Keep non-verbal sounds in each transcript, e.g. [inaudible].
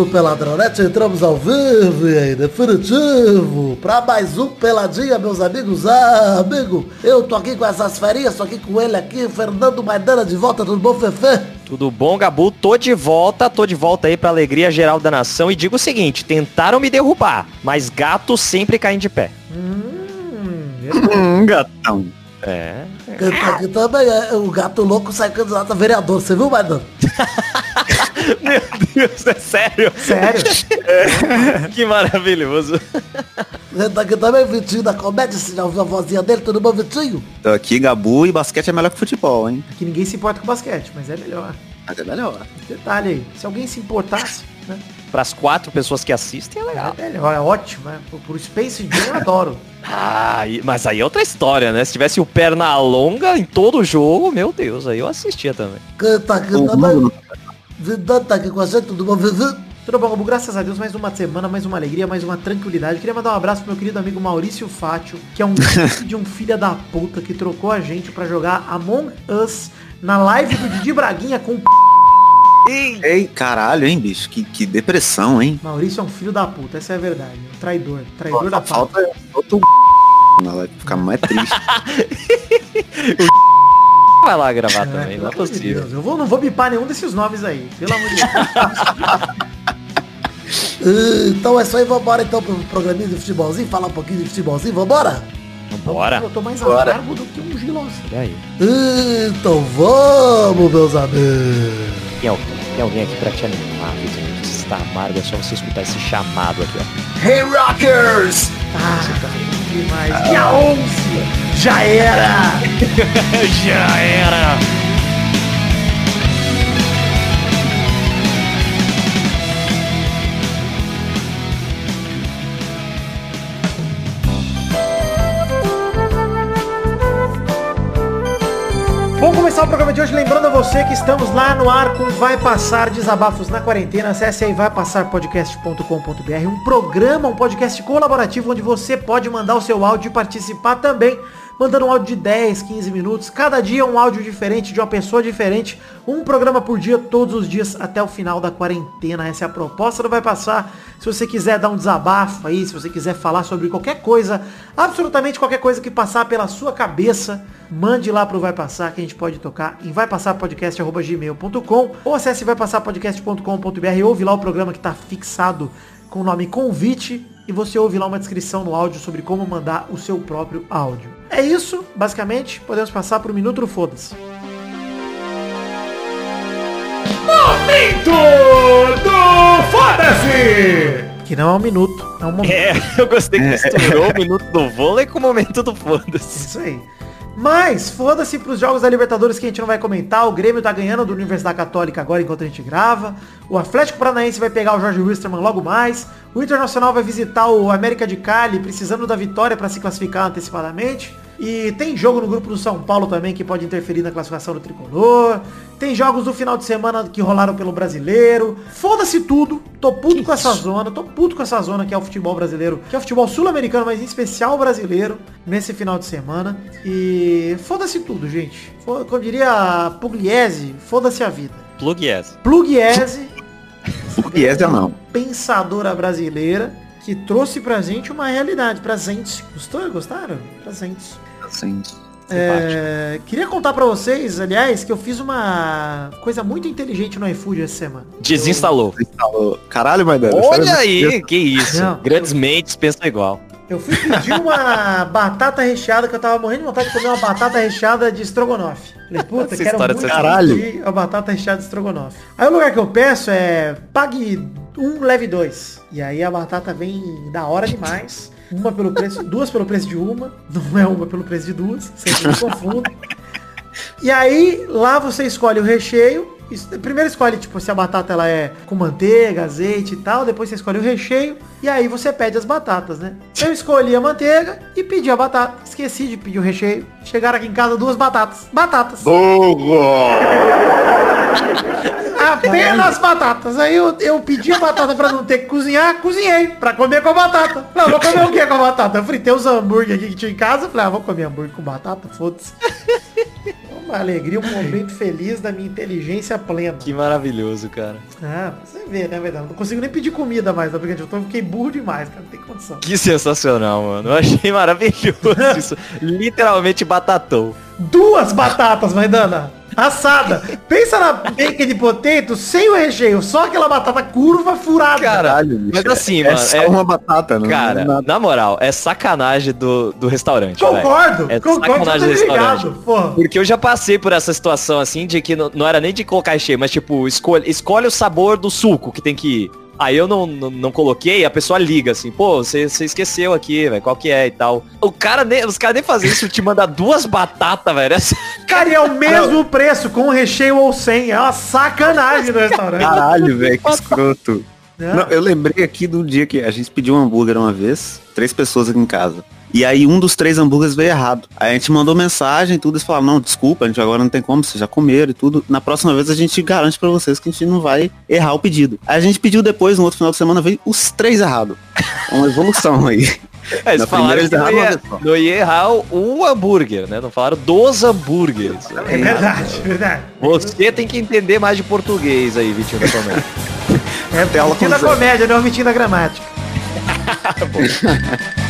do Peladronete, entramos ao vivo e em definitivo para mais um Peladinha, meus amigos. Ah, amigo, eu tô aqui com essas ferinhas, tô aqui com ele aqui, Fernando Maidana de volta, tudo bom, Fefe? Tudo bom, Gabu? Tô de volta, tô de volta aí pra alegria geral da nação e digo o seguinte, tentaram me derrubar, mas gato sempre caem de pé. Hum, gatão. É. Tá aqui também é o gato louco sai candidato a vereador, você viu, Maidana? [laughs] Meu Deus, é sério? Sério? Que maravilhoso. Tá aqui também, Vitinho da comédia, você já ouviu a vozinha dele, tudo bom, Vitinho? Tô aqui, Gabu, e basquete é melhor que futebol, hein? Aqui ninguém se importa com basquete, mas é melhor. Mas é. Detalhe aí, se alguém se importasse, né? Para as quatro pessoas que assistem é legal. É melhor, é ótimo, né? Por, por Space Jam eu adoro. [laughs] Ah, mas aí é outra história, né? Se tivesse o perna longa em todo o jogo, meu Deus, aí eu assistia também. Tá aqui tá com a gente, tudo bom? Tudo bom, Gabu? Graças a Deus, mais uma semana, mais uma alegria, mais uma tranquilidade. Queria mandar um abraço pro meu querido amigo Maurício Fátio, que é um filho de um filho da puta que trocou a gente pra jogar Among Us na live do Didi Braguinha com o p... Ei, caralho, hein, bicho? Que, que depressão, hein? Maurício é um filho da puta, essa é a verdade. Um traidor, traidor da Só pauta. falta falta o na live, ficar mais triste. [laughs] Vai lá gravar também, pelo não é possível. Deus, Eu vou, não vou bipar nenhum desses nomes aí, pelo amor de Deus. [laughs] Então é isso aí, vambora então pro programinha de futebolzinho, falar um pouquinho de futebolzinho, vambora? Bora. Eu tô mais Bora. amargo do que um gilócio. E aí? Então vamos, meus amigos. Tem alguém, tem alguém aqui pra te animar, Vitor? Você está amargo, é só você escutar esse chamado aqui, ó. hey, Rockers! Ah, demais. Dia 11, já era. [laughs] Já era! Começar o programa de hoje lembrando a você que estamos lá no ar com Vai Passar Desabafos na Quarentena. Acesse aí vaipassarpodcast.com.br, um programa, um podcast colaborativo onde você pode mandar o seu áudio e participar também, mandando um áudio de 10, 15 minutos. Cada dia um áudio diferente, de uma pessoa diferente, um programa por dia, todos os dias até o final da quarentena. Essa é a proposta do Vai Passar. Se você quiser dar um desabafo aí, se você quiser falar sobre qualquer coisa, absolutamente qualquer coisa que passar pela sua cabeça, mande lá pro Vai Passar que a gente pode tocar em vaipassarpodcast.gmail.com ou acesse vaipassarpodcast.com.br e ouve lá o programa que está fixado com o nome convite e você ouve lá uma descrição no áudio sobre como mandar o seu próprio áudio. É isso, basicamente, podemos passar pro Minuto do Foda-se. Momento do Foda-se! Que não é um minuto, é um momento. É, eu gostei que misturou o minuto do vôlei com o momento do foda-se. Isso aí. Mas, foda-se pros jogos da Libertadores que a gente não vai comentar. O Grêmio tá ganhando do Universidade Católica agora enquanto a gente grava. O Atlético Paranaense vai pegar o Jorge Wisterman logo mais. O Internacional vai visitar o América de Cali, precisando da vitória para se classificar antecipadamente. E tem jogo no grupo do São Paulo também que pode interferir na classificação do Tricolor. Tem jogos do final de semana que rolaram pelo Brasileiro. Foda-se tudo. Tô puto com essa zona. Tô puto com essa zona que é o futebol brasileiro. Que é o futebol sul-americano, mas em especial brasileiro. Nesse final de semana. E foda-se tudo, gente. Foda- Como diria a Pugliese, foda-se a vida. Plug yes. Pugliese, Yes, [laughs] não. pensadora brasileira, que trouxe pra gente uma realidade. Pra gente. Gostou? Gostaram? Pra gente. Assim. É, queria contar pra vocês, aliás, que eu fiz uma coisa muito inteligente no iFood essa semana. Desinstalou. Instalou. Caralho, Maidana. Olha aí, que isso. Não. Grandes mentes pensam igual. Eu fui pedir uma [laughs] batata recheada, que eu tava morrendo de vontade de comer uma batata recheada de estrogonofe. Falei, puta, Essa quero história muito de caralho. pedir a batata recheada de estrogonofe. Aí o lugar que eu peço é pague um, leve dois. E aí a batata vem da hora demais. Uma pelo preço, duas pelo preço de uma. Não é uma pelo preço de duas. Sempre me confundo. [laughs] E aí, lá você escolhe o recheio. Isso- Primeiro escolhe, tipo, se a batata ela é com manteiga, azeite e tal. Depois você escolhe o recheio. E aí você pede as batatas, né? Eu escolhi a manteiga e pedi a batata. Esqueci de pedir o recheio. Chegaram aqui em casa duas batatas. Batatas. Apenas batatas. Aí eu, eu pedi a batata pra não ter que cozinhar, cozinhei pra comer com a batata. Não, vou comer o que com a batata? Eu fritei os hambúrguer aqui que tinha em casa. Falei, ah, vou comer hambúrguer com batata, foda-se. Uma alegria, um momento feliz da minha inteligência plena. Que maravilhoso, cara. Ah, você vê, né, verdade? Não consigo nem pedir comida mais, tá? Porque eu tô- fiquei burro demais, cara. Não tem condição. Que sensacional, mano. Eu achei maravilhoso [laughs] isso. Literalmente batatou. Duas batatas, Maidana. Assada. Pensa na bacon de potato sem o recheio. Só aquela batata curva furada. Cara, Caralho, bicho, mas assim, é, mano, É só é- uma batata, não Cara, é nada. na moral, é sacanagem do, do restaurante. concordo. É concordo, sacanagem do tá restaurante. ligado. Porque eu já passei por essa situação assim, de que não, não era nem de colocar recheio, mas tipo, escolhe, escolhe o sabor do suco que tem que ir. Aí eu não, não, não coloquei, a pessoa liga assim, pô, você você esqueceu aqui, velho, qual que é e tal. O cara nem, os caras nem fazem isso, te manda duas batatas, velho. [laughs] Cara, e é o mesmo preço, com recheio ou sem. É uma sacanagem no restaurante. Caralho, velho, que escroto. né? Não, eu lembrei aqui do dia que a gente pediu um hambúrguer uma vez, três pessoas aqui em casa. E aí um dos três hambúrgueres veio errado. Aí a gente mandou mensagem e tudo, eles falaram, não, desculpa, a gente agora não tem como, vocês já comeram e tudo. Na próxima vez a gente garante pra vocês que a gente não vai errar o pedido. Aí a gente pediu depois, no outro final de semana, veio os três errados. Uma evolução aí. [laughs] É, eles Na falaram primeira que não eles erraram ia, não ia errar o, o hambúrguer, né? Não falaram dos hambúrgueres. É verdade, verdade. Você tem que entender mais de português aí, Vitinho da Comédia. É Vitinho da comédia, não é Vitinho da gramática. [laughs] [laughs]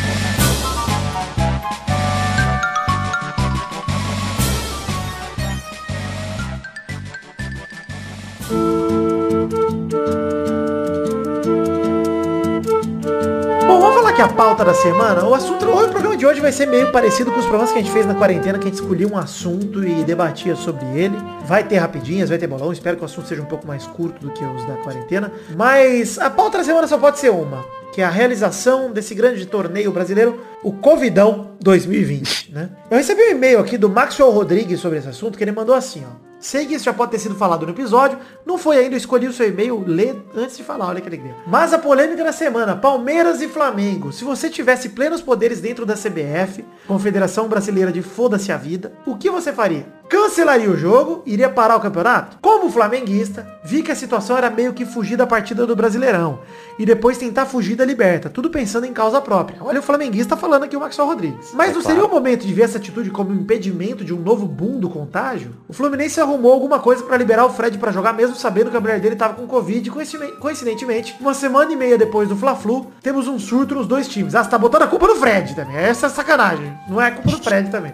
Bom, vamos falar aqui a pauta da semana. O assunto, o programa de hoje vai ser meio parecido com os programas que a gente fez na quarentena, que a gente escolhia um assunto e debatia sobre ele. Vai ter rapidinhas, vai ter bolão. Espero que o assunto seja um pouco mais curto do que os da quarentena. Mas a pauta da semana só pode ser uma, que é a realização desse grande torneio brasileiro, o Covidão 2020, né? Eu recebi um e-mail aqui do Maxwell Rodrigues sobre esse assunto, que ele mandou assim, ó. Sei que isso já pode ter sido falado no episódio, não foi ainda, eu escolhi o seu e-mail, lê antes de falar, olha que alegria. Mas a polêmica da semana, Palmeiras e Flamengo. Se você tivesse plenos poderes dentro da CBF, Confederação Brasileira de Foda-se a Vida, o que você faria? Cancelaria o jogo? Iria parar o campeonato? Como flamenguista, vi que a situação era meio que fugir da partida do Brasileirão e depois tentar fugir da Liberta, tudo pensando em causa própria. Olha o flamenguista falando aqui o Maxwell Rodrigues. Mas não seria o momento de ver essa atitude como um impedimento de um novo boom do contágio? O Fluminense arrumou alguma coisa pra liberar o Fred pra jogar, mesmo sabendo que a mulher dele tava com Covid. e, coinciden- Coincidentemente, uma semana e meia depois do Fla-Flu, temos um surto nos dois times. Ah, você tá botando a culpa no Fred também. Essa é sacanagem. Não é culpa do Fred também.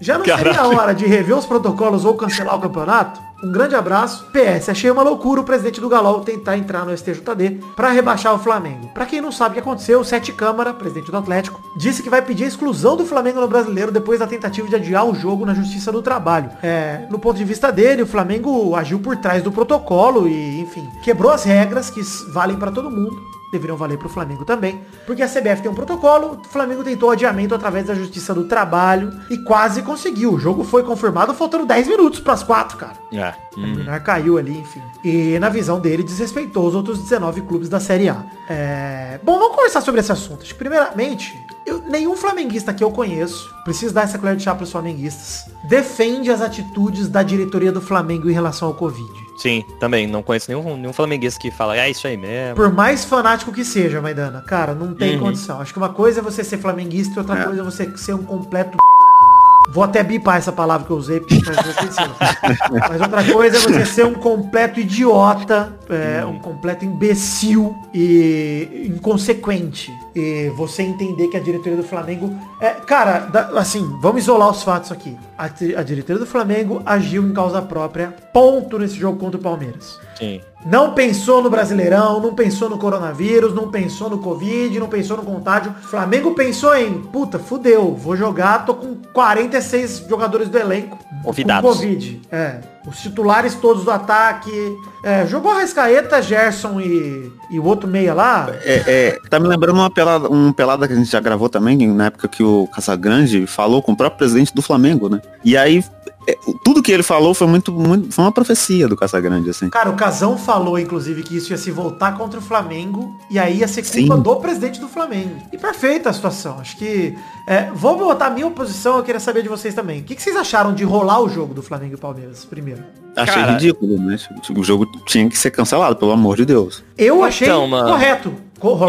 Já não seria a hora de rever os protocolos ou cancelar o campeonato? Um grande abraço. PS, achei uma loucura o presidente do Galol tentar entrar no STJD pra rebaixar o Flamengo. Pra quem não sabe o que aconteceu, o Sete Câmara, presidente do Atlético, disse que vai pedir a exclusão do Flamengo no Brasileiro depois da tentativa de adiar o jogo na Justiça do Trabalho. É, no ponto de vista dele, o Flamengo agiu por trás do protocolo e, enfim, quebrou as regras que valem pra todo mundo deveriam valer para o Flamengo também, porque a CBF tem um protocolo, o Flamengo tentou adiamento através da Justiça do Trabalho e quase conseguiu. O jogo foi confirmado faltando 10 minutos para as 4, cara. É. O Minar caiu ali, enfim. E na visão dele, desrespeitou os outros 19 clubes da Série A. É, Bom, vamos conversar sobre esse assunto. Acho que, primeiramente, eu- nenhum flamenguista que eu conheço, preciso dar essa colher de chá para os flamenguistas, defende as atitudes da diretoria do Flamengo em relação ao Covid. Sim, também. Não conheço nenhum, nenhum flamenguista que fala, é isso aí mesmo. Por mais fanático que seja, Maidana, cara, não tem Uhum. condição. Acho que uma coisa é você ser flamenguista e outra É. coisa é você ser um completo. Vou até bipar essa palavra que eu usei, porque parece ofensiva. Mas outra coisa é você ser um completo idiota, é, um completo imbecil e inconsequente. E você entender que a diretoria do Flamengo. É, cara, da- assim, vamos isolar os fatos aqui. A, a diretoria do Flamengo agiu em causa própria, ponto nesse jogo contra o Palmeiras. Sim. Não pensou no Brasileirão, não pensou no coronavírus, não pensou no Covid, não pensou no contágio. Flamengo pensou em, puta, fudeu, vou jogar, tô com 46 jogadores do elenco. Convidados. Com Covid. É. Os titulares todos do ataque. É, jogou Rascaeta, Gerson e, e o outro meia lá. É, é, tá me lembrando uma pelada, um pelada que a gente já gravou também, na época que o Casagrande falou com o próprio presidente do Flamengo, né? E aí, tudo que ele falou foi muito, muito foi uma profecia do Casagrande, assim. Cara, o Casão falou, inclusive, que isso ia se voltar contra o Flamengo e aí ia ser culpa Sim. do presidente do Flamengo. E perfeita a situação. Acho que. é, vou botar a minha oposição, eu queria saber de vocês também. O que, que vocês acharam de rolar o jogo do Flamengo e Palmeiras primeiro? Achei Cara- ridículo, né? O jogo tinha que ser cancelado, pelo amor de Deus. Eu achei Então, mano. correto.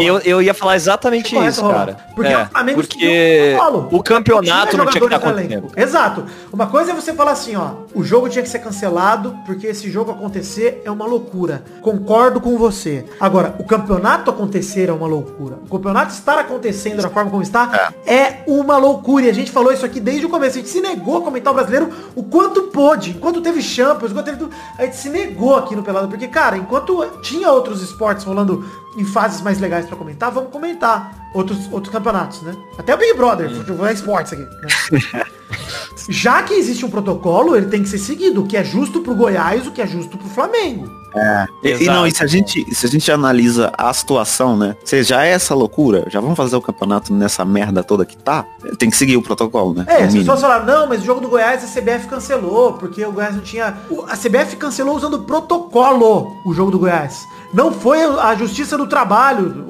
Eu, eu ia falar exatamente isso, cara. Porque É, o Flamengo porque o campeonato não tinha que estar acontecendo. Exato. Uma coisa é você falar assim, ó, o jogo tinha que ser cancelado porque esse jogo acontecer é uma loucura. Concordo com você. Agora, o campeonato acontecer é uma loucura. O campeonato estar acontecendo da forma como está é. uma loucura. E a gente falou isso aqui desde o começo. A gente se negou a comentar o brasileiro o quanto pôde. Enquanto teve Champions, enquanto teve tudo, a gente se negou aqui no Pelado. Porque, cara, enquanto tinha outros esportes rolando em fases mais legais pra comentar, vamos comentar outros, outros campeonatos, né? Até o Big Brother, futebol é esportes aqui. né? [laughs] Já que existe um protocolo, ele tem que ser seguido. O que é justo pro Goiás, o que é justo pro Flamengo. E, e Exato. não, e se a gente, se a gente analisa a situação, né? Se já é essa loucura, já vamos fazer o campeonato nessa merda toda que tá, tem que seguir o protocolo, né? É, as mínimo. pessoas falaram, não, mas o jogo do Goiás a CBF cancelou, porque o Goiás não tinha. A CBF cancelou usando protocolo o jogo do Goiás. Não foi a Justiça do Trabalho,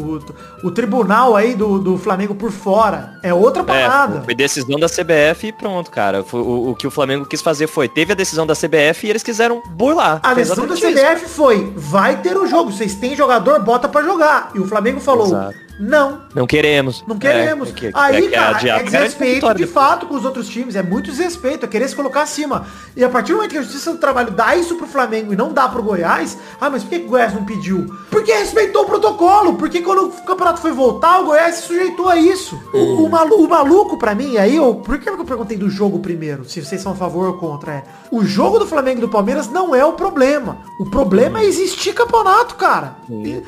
o, o tribunal aí do, do Flamengo por fora. É outra É, parada. foi decisão da CBF e pronto, cara. O, o que o Flamengo quis fazer foi, teve a decisão da CBF e eles quiseram burlar. A decisão da exatamente isso. CBF foi, vai ter o jogo, vocês têm jogador, bota pra jogar. E o Flamengo falou, Exato. Não, Não queremos. Não queremos. É, que- que- Aí, que- que cara, é Quero desrespeito de fato com os outros times. É muito desrespeito, é querer se colocar acima. E a partir do momento que a Justiça do Trabalho dá isso pro Flamengo e não dá pro Goiás, ah, mas por que, que o Goiás não pediu? Porque respeitou o protocolo. Porque quando o campeonato foi voltar, o Goiás se sujeitou a isso. O, o malu- o maluco, pra mim, aí, eu, por que eu perguntei do jogo primeiro? Se vocês são a favor ou contra? É, o jogo do Flamengo e do Palmeiras não é o problema. O problema é existir campeonato, cara. E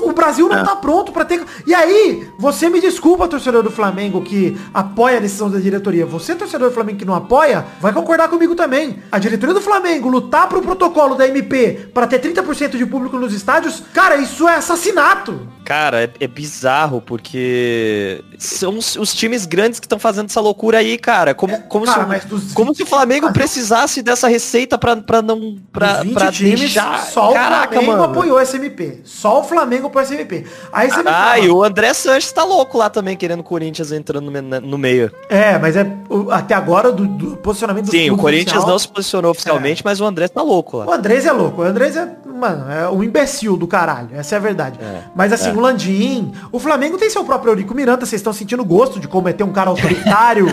o, o Brasil não tá pronto pra ter. E aí, você me desculpa, torcedor do Flamengo, que apoia a decisão da diretoria. Você, torcedor do Flamengo que não apoia, vai concordar comigo também. A diretoria do Flamengo lutar pro protocolo da MP pra ter 30% de público nos estádios, cara, isso é assassinato. Cara, é, é bizarro, porque são os, os times grandes que estão fazendo essa loucura aí, cara. Como, como, cara, se, dos como 20 se o Flamengo mas- precisasse dessa receita pra, pra não. Pra, Dos 20 pra times, deixar. só o Caraca, Flamengo mano. apoiou essa MP. Só o Flamengo apoiou essa MP. Aí você me Ah, e o André Sanches tá louco lá também, querendo o Corinthians entrando no, me- no meio. É, mas é o- até agora do, do posicionamento do Sim, o Corinthians oficial- não se posicionou oficialmente, mas o André tá louco lá. O Andrés é louco. O Andrés é, mano, é um imbecil do caralho. Essa é a verdade. Mas assim, o Landim, o Flamengo tem seu próprio Eurico Miranda. Vocês estão sentindo gosto de cometer um cara autoritário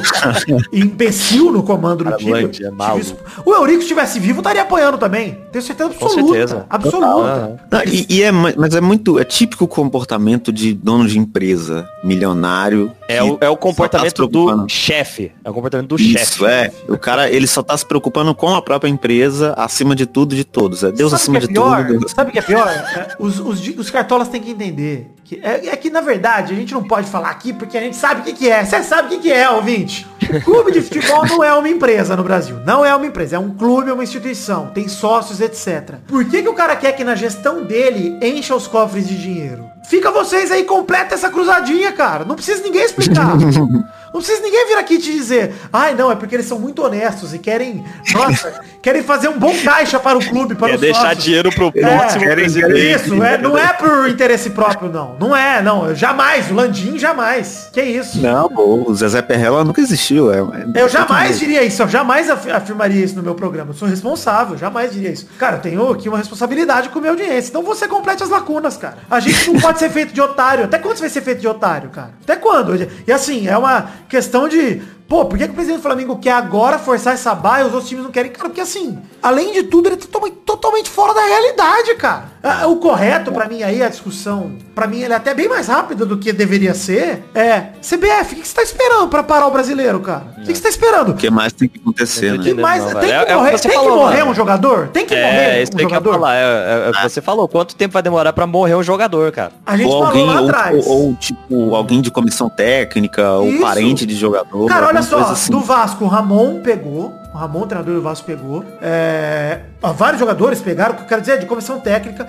e [laughs] imbecil no comando do time. É O Eurico, se estivesse vivo, estaria apoiando também. Tenho certeza Com absoluta. certeza. Absoluta. Não, e, e é, mas é muito, é típico comportamento de dono de empresa, milionário. É o, é o tá comportamento preocupando. do chefe. É o comportamento do Isso, chefe. é. O cara, ele só tá se preocupando com a própria empresa, acima de tudo de todos. É Deus Sabe acima que de é pior? tudo. Deus- Sabe o que é pior? Os, os, os cartolas têm que entender. É, é que, na verdade, a gente não pode falar aqui porque a gente sabe o que, que é. Você sabe o que, que é, ouvinte. Clube de futebol não é uma empresa no Brasil. Não é uma empresa. É um clube, é uma instituição. Tem sócios, etc. Por que, que o cara quer que na gestão dele encha os cofres de dinheiro? Fica vocês aí, completa essa cruzadinha, cara. Não precisa ninguém explicar. Não precisa ninguém vir aqui te dizer, ai não, é porque eles são muito honestos e querem, nossa, querem fazer um bom caixa para o clube, para Quer os deixar sócios. dinheiro pro É, próximo presidente. Isso, é, não é por interesse próprio, não. Não é, não. Jamais. O Landim jamais. Que isso? Não, pô, o Zezé Perrela nunca existiu. É, é- Eu jamais diria isso, eu jamais af- afirmaria isso no meu programa. Eu sou responsável, jamais diria isso. Cara, eu tenho aqui uma responsabilidade com a minha audiência. Então você complete as lacunas, cara. A gente não pode ser feito de otário. Até quando você vai ser feito de otário, cara? Até quando? E assim, é uma questão de. Pô, por que, que o presidente do Flamengo quer agora forçar essa baia e os outros times não querem? Cara, porque assim, além de tudo, ele é totalmente, fora da realidade, cara. Ah, O correto pra mim aí, a discussão, pra mim ele é até bem mais rápida do que deveria ser, é CBF, o que você tá esperando pra parar o brasileiro, cara? O que que você tá esperando? O que mais tem que acontecer, né? Que mais, não, tem que É- é o que morrer, você tem que falou, morrer mano. um jogador? Tem que É, morrer isso um que jogador? falar. É, é, é, Você falou, quanto tempo vai demorar pra morrer um jogador, cara? A gente Ou falou alguém, lá ou, atrás. ou, ou, tipo, alguém de comissão técnica, ou Isso. parente de jogador. Cara, olha só, assim. do Vasco, o Ramon pegou. O Ramon, o treinador do Vasco, pegou. É, vários jogadores pegaram, o que eu quero dizer é de comissão técnica.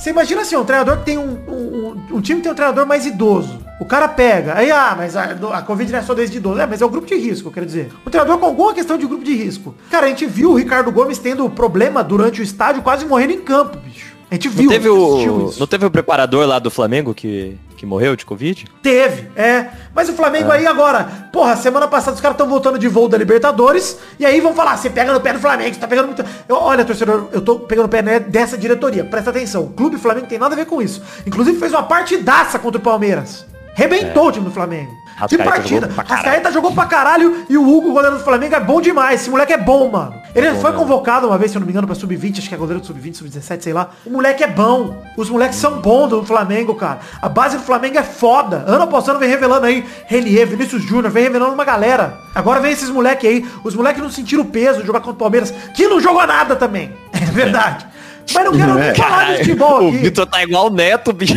Você imagina assim, um treinador que tem um, um, um- time que tem um treinador mais idoso. O cara pega, aí, ah, mas a, a Covid não é só desde idoso. É, mas é o grupo de risco, quero dizer. Um treinador com alguma questão de grupo de risco. Cara, a gente viu o Ricardo Gomes tendo problema durante o estádio, quase morrendo em campo, bicho. A gente viu, Não teve, o, isso. não teve o preparador lá do Flamengo que, que morreu de Covid? Teve, é. Mas o Flamengo aí agora, porra, semana passada os caras estão voltando de voo da Libertadores, e aí vão falar, você pega no pé do Flamengo, você tá pegando muito. Eu, olha, torcedor, eu tô pegando no pé né, dessa diretoria, presta atenção. O Clube Flamengo tem nada a ver com isso. Inclusive fez uma partidaça contra o Palmeiras. Rebentou o time do Flamengo. Rascaeta partida. jogou caralho. Rascaeta jogou pra caralho e o Hugo, goleiro do Flamengo, é bom demais. Esse moleque é bom, mano. Ele foi convocado uma vez, se eu não me engano, pra sub-20, acho que é goleiro do sub-20, sub-17, sei lá. O moleque é bom. Os moleques são bons do Flamengo, cara. A base do Flamengo é foda. Ano após ano vem revelando aí Renier, Vinícius Júnior, vem revelando uma galera. Agora vem esses moleques aí. Os moleques não sentiram o peso de jogar contra o Palmeiras, que não jogou nada também. [laughs] É verdade. Mas não quero É. falar de futebol o aqui. Vitor tá igual o Neto, bicho.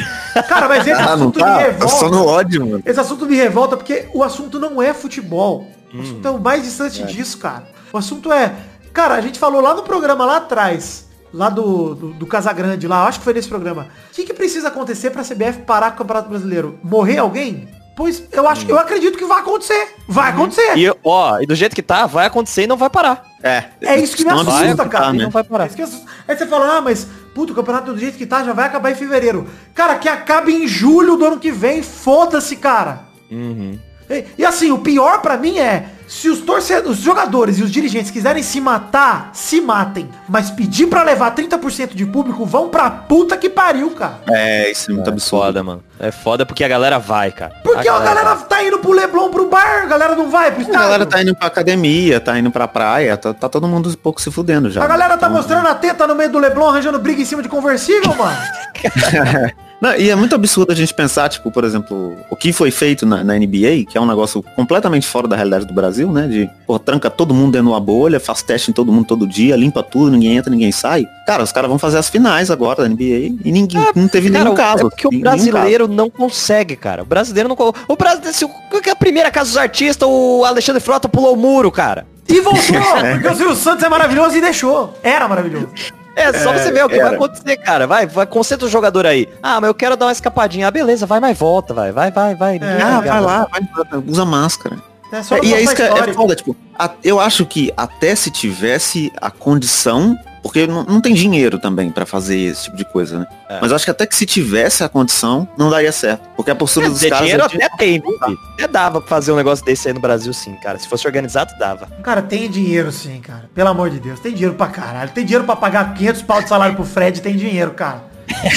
Cara, mas esse Ah, assunto me tá? revolta. Tá só no ódio, mano. Esse assunto me revolta porque o assunto não é futebol. O Hum. assunto é o mais distante disso, cara. O assunto é. Cara, a gente falou lá no programa lá atrás, lá do, do, do Casagrande, lá, acho que foi nesse programa. O que, que precisa acontecer pra CBF parar com o Campeonato Brasileiro? Morrer alguém? Pois eu acho, eu acredito que vai acontecer. Vai acontecer. E, ó, e do jeito que tá, vai acontecer e não vai parar. É. É isso que me assusta, que cara. tá, né? não vai É parar. isso que assusta. Aí você fala, ah, mas, puto, o campeonato do jeito que tá já vai acabar em fevereiro. Cara, que acabe em julho do ano que vem, foda-se, cara. Uhum. E, e assim, o pior pra mim é, se os torcedores, os jogadores e os dirigentes quiserem se matar, se matem. Mas pedir pra levar 30% de público, vão pra puta que pariu, cara. É, isso é muito É absurdo. foda, mano. É foda porque a galera vai, cara. Porque a galera tá indo pro Leblon, pro bar, a galera não vai pro A estádio. galera tá indo pra academia, tá indo pra praia, tá, tá todo mundo um pouco se fudendo já. A galera tá Então, mostrando a teta no meio do Leblon, arranjando briga em cima de conversível, mano. [laughs] Não, e é muito absurdo a gente pensar, tipo, por exemplo, o que foi feito na, na NBA, que é um negócio completamente fora da realidade do Brasil, né? De, pô, tranca todo mundo dentro de uma bolha, faz teste em todo mundo todo dia, limpa tudo, ninguém entra, ninguém sai. Cara, os caras vão fazer as finais agora da NBA e ninguém, não teve Cara, nenhum caso. é porque o brasileiro não consegue, cara. O brasileiro não O brasileiro, se o que é a primeira casa dos artistas, o Alexandre Frota pulou o muro, cara. E voltou, [laughs] porque o Silvio Santos é maravilhoso e deixou. Era maravilhoso. É, só você ver o que era. vai acontecer, cara. Vai, vai, concentra o jogador aí. Ah, mas eu quero dar uma escapadinha. Ah, beleza, vai, mas volta, vai, vai, vai, vai. Ninguém Ah, vai lá, vai, usa máscara. É só É, e é isso que é, é foda, tipo, a- eu acho que até se tivesse a condição, porque não, não tem dinheiro também pra fazer esse tipo de coisa, né? É. Mas eu acho que até que se tivesse a condição, não daria certo. Porque a postura dos Ter caras... dinheiro é de- até tem, viu? Até dava pra fazer um negócio desse aí no Brasil, sim, cara. Se fosse organizado, dava. Cara, tem dinheiro sim, cara. Pelo amor de Deus. Tem dinheiro pra caralho. Tem dinheiro pra pagar 500 pau de salário pro Fred, tem dinheiro, cara.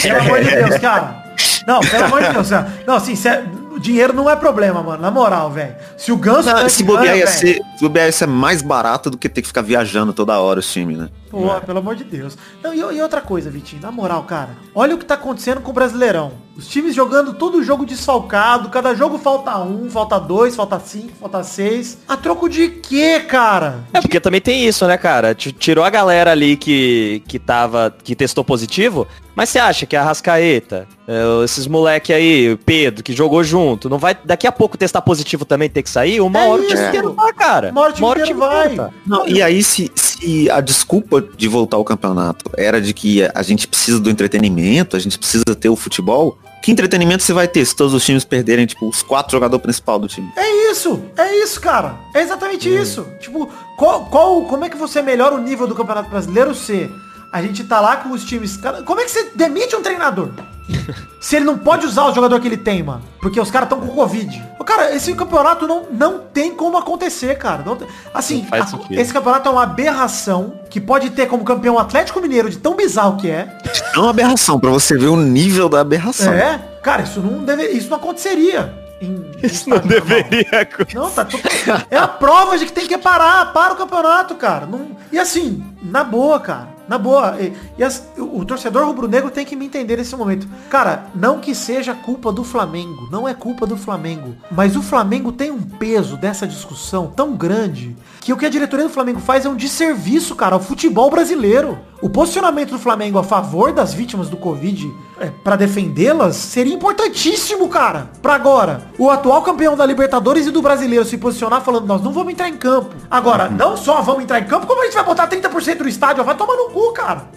Pelo amor de [laughs] Deus, cara. Não, pelo amor de Deus. cara. Não, assim, sério, o dinheiro não é problema, mano. Na moral, velho. Se o Ganso... Não, se bobear ia ser, se bobear ia ser mais barato do que ter que ficar viajando toda hora os times, né? Pô, pelo amor de Deus. Não, e, e outra coisa, Vitinho, na moral, cara. Olha o que tá acontecendo com o Brasileirão. Os times jogando todo jogo desfalcado, cada jogo falta um, falta dois, falta cinco, falta seis. A troco de quê, cara? É, porque também tem isso, né, cara? Tirou a galera ali que, que tava, que testou positivo, mas você acha que a Rascaeta, é, esses moleque aí, o Pedro, que jogou junto, não vai daqui a pouco testar positivo também ter que sair? Uma É hora o time isso. inteiro vai, cara. Uma hora o time inteiro vai. Não, e aí se, se a desculpa de voltar ao campeonato era de que a gente precisa do entretenimento, a gente precisa ter o futebol, que entretenimento você vai ter se todos os times perderem, tipo, os quatro jogadores principais do time? É isso, é isso, cara. É exatamente isso. Tipo, qual, qual, como é que você melhora o nível do Campeonato Brasileiro se a gente tá lá com os times... cara, Como é que você demite um treinador? se ele não pode usar o jogador que ele tem, mano. Porque os caras estão com Covid. Ô, Cara, esse campeonato não, não tem como acontecer, cara. Não assim, Não faz a- esse campeonato é uma aberração que pode ter como campeão o Atlético Mineiro de tão bizarro que é. É uma aberração, pra você ver o nível da aberração. É, cara, isso não deve, isso não aconteceria. Em, Isso não deveria. Não, tá tudo... É a prova de que tem que parar. Para o campeonato, cara. Não... E assim, na boa, cara. Na boa. E, e as- o, o torcedor rubro-negro tem que me entender nesse momento. Cara, não que seja culpa do Flamengo. Não é culpa do Flamengo. Mas o Flamengo tem um peso dessa discussão tão grande que o que a diretoria do Flamengo faz é um desserviço, cara, ao futebol brasileiro. O posicionamento do Flamengo a favor das vítimas do Covid é, para defendê-las seria importantíssimo, cara. Pra agora, o atual campeão da Libertadores e do Brasileiro se posicionar falando, nós não vamos entrar em campo. Agora, não só vamos entrar em campo, como a gente vai botar 30% do estádio, vai tomar no cu, cara.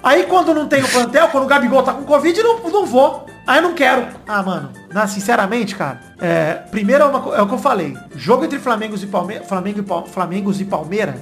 Aí quando não tem o plantel, quando o Gabigol tá com Covid, não, não vou. Ah, eu não quero. Ah, mano, na, sinceramente, cara, é, primeiro é, uma é o que eu falei. Jogo entre Flamengo e Palmeiras, Flamengo e, Pal, Flamengos e Palmeira,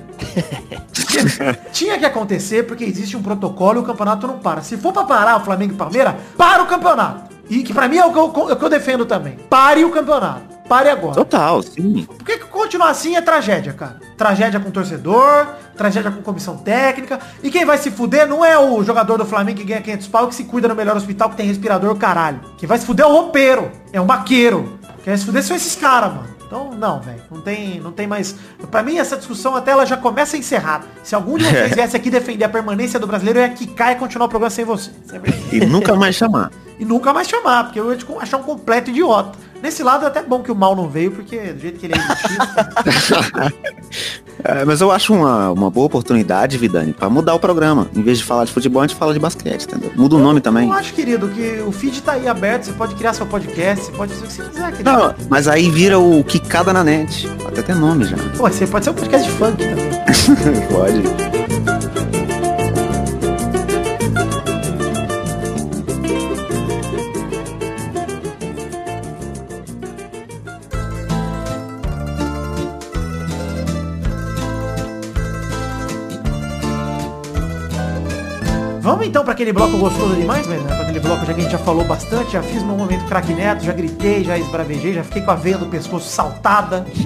tinha, [laughs] tinha que acontecer porque existe um protocolo e o campeonato não para. Se for pra parar o Flamengo e Palmeira, para o campeonato. E que pra mim é o que eu, é o que eu defendo também. Pare o campeonato. Pare agora. Total, sim. Porque continuar assim é tragédia, cara. Tragédia com torcedor, tragédia com comissão técnica. E quem vai se fuder não é o jogador do Flamengo que ganha 500 pau que se cuida no melhor hospital que tem respirador, caralho. Quem vai se fuder é o roupeiro, é um baqueiro. Quem vai se fuder são esses caras, mano. Então, não, velho. Não tem, não tem mais... Pra mim, essa discussão até ela já começa encerrada. Se algum de [laughs] vocês viesse aqui defender a permanência do brasileiro, eu ia quicar e continuar o programa sem você. E nunca mais chamar. E nunca mais chamar, porque eu ia te achar um completo idiota. Nesse lado é até bom que o mal não veio, porque do jeito que ele é elitista, [laughs] É, mas eu acho uma, uma boa oportunidade, Vidani, pra mudar o programa. Em vez de falar de futebol, a gente fala de basquete, entendeu? Muda o nome também. Eu acho, querido, que o feed tá aí aberto, você pode criar seu podcast, você pode fazer o que você quiser, querido. Não, mas aí vira o Quicada na net. Até ter nome já. Pô, você pode ser um podcast de funk também. [laughs] Pode. Vamos então pra aquele bloco gostoso demais, né? pra aquele bloco já que a gente já falou bastante, já fiz meu momento craque neto, já gritei, já esbravejei, já fiquei com a veia do pescoço saltada. [laughs]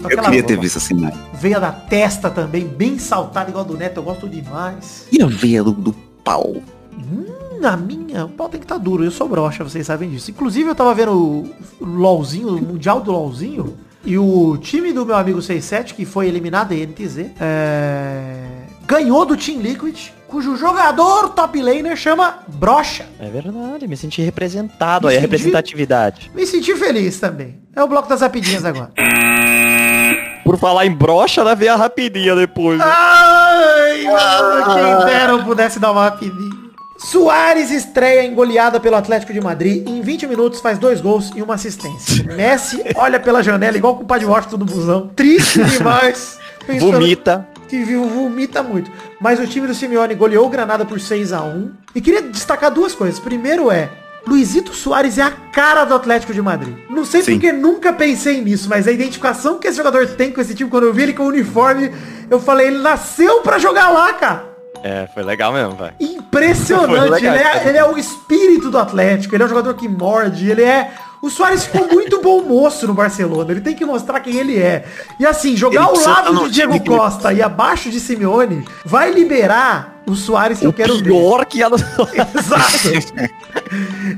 Eu aquela queria ter visto assim, né? Veia da testa também, bem saltada, igual a do neto, eu gosto demais. E a veia do, do pau? Hum, na minha, o pau tem que estar duro, eu sou broxa, vocês sabem disso. Inclusive eu tava vendo o, LOLzinho, o Mundial do LOLzinho, e o time do meu amigo 67, que foi eliminado, a NTZ, é... ganhou do Team Liquid, cujo jogador top laner chama Brocha. É verdade, me senti representado aí, a Entendi. representatividade. Me senti feliz também. É o bloco das rapidinhas agora. [laughs] Por falar em brocha, ela veio a rapidinha depois. né? Ai, mano, quem dera eu pudesse dar uma rapidinha. Soares estreia em goleada pelo Atlético de Madrid. Em 20 minutos faz dois gols e uma assistência. [laughs] Messi olha pela janela igual com o Padre Washington do busão. Triste demais. Pensando Vomita. Que vomita muito. Mas o time do Simeone goleou o Granada por 6 a 1 E queria destacar duas coisas. Primeiro é, Luizito Soares é a cara do Atlético de Madrid. Não sei Sim. porque nunca pensei nisso, mas a identificação que esse jogador tem com esse time, quando eu vi ele com o uniforme, eu falei, ele nasceu pra jogar lá, cara. É, foi legal mesmo, velho. Foi Impressionante. legal, Ele é, ele é o espírito do Atlético. Ele é um jogador que morde. Ele é. O Soares ficou muito bom moço no Barcelona. Ele tem que mostrar quem ele é. E assim, jogar Ele ao lado de Diego Costa e abaixo de Simeone vai liberar o Soares que eu O quero ver. pior que ela... [laughs] Exato.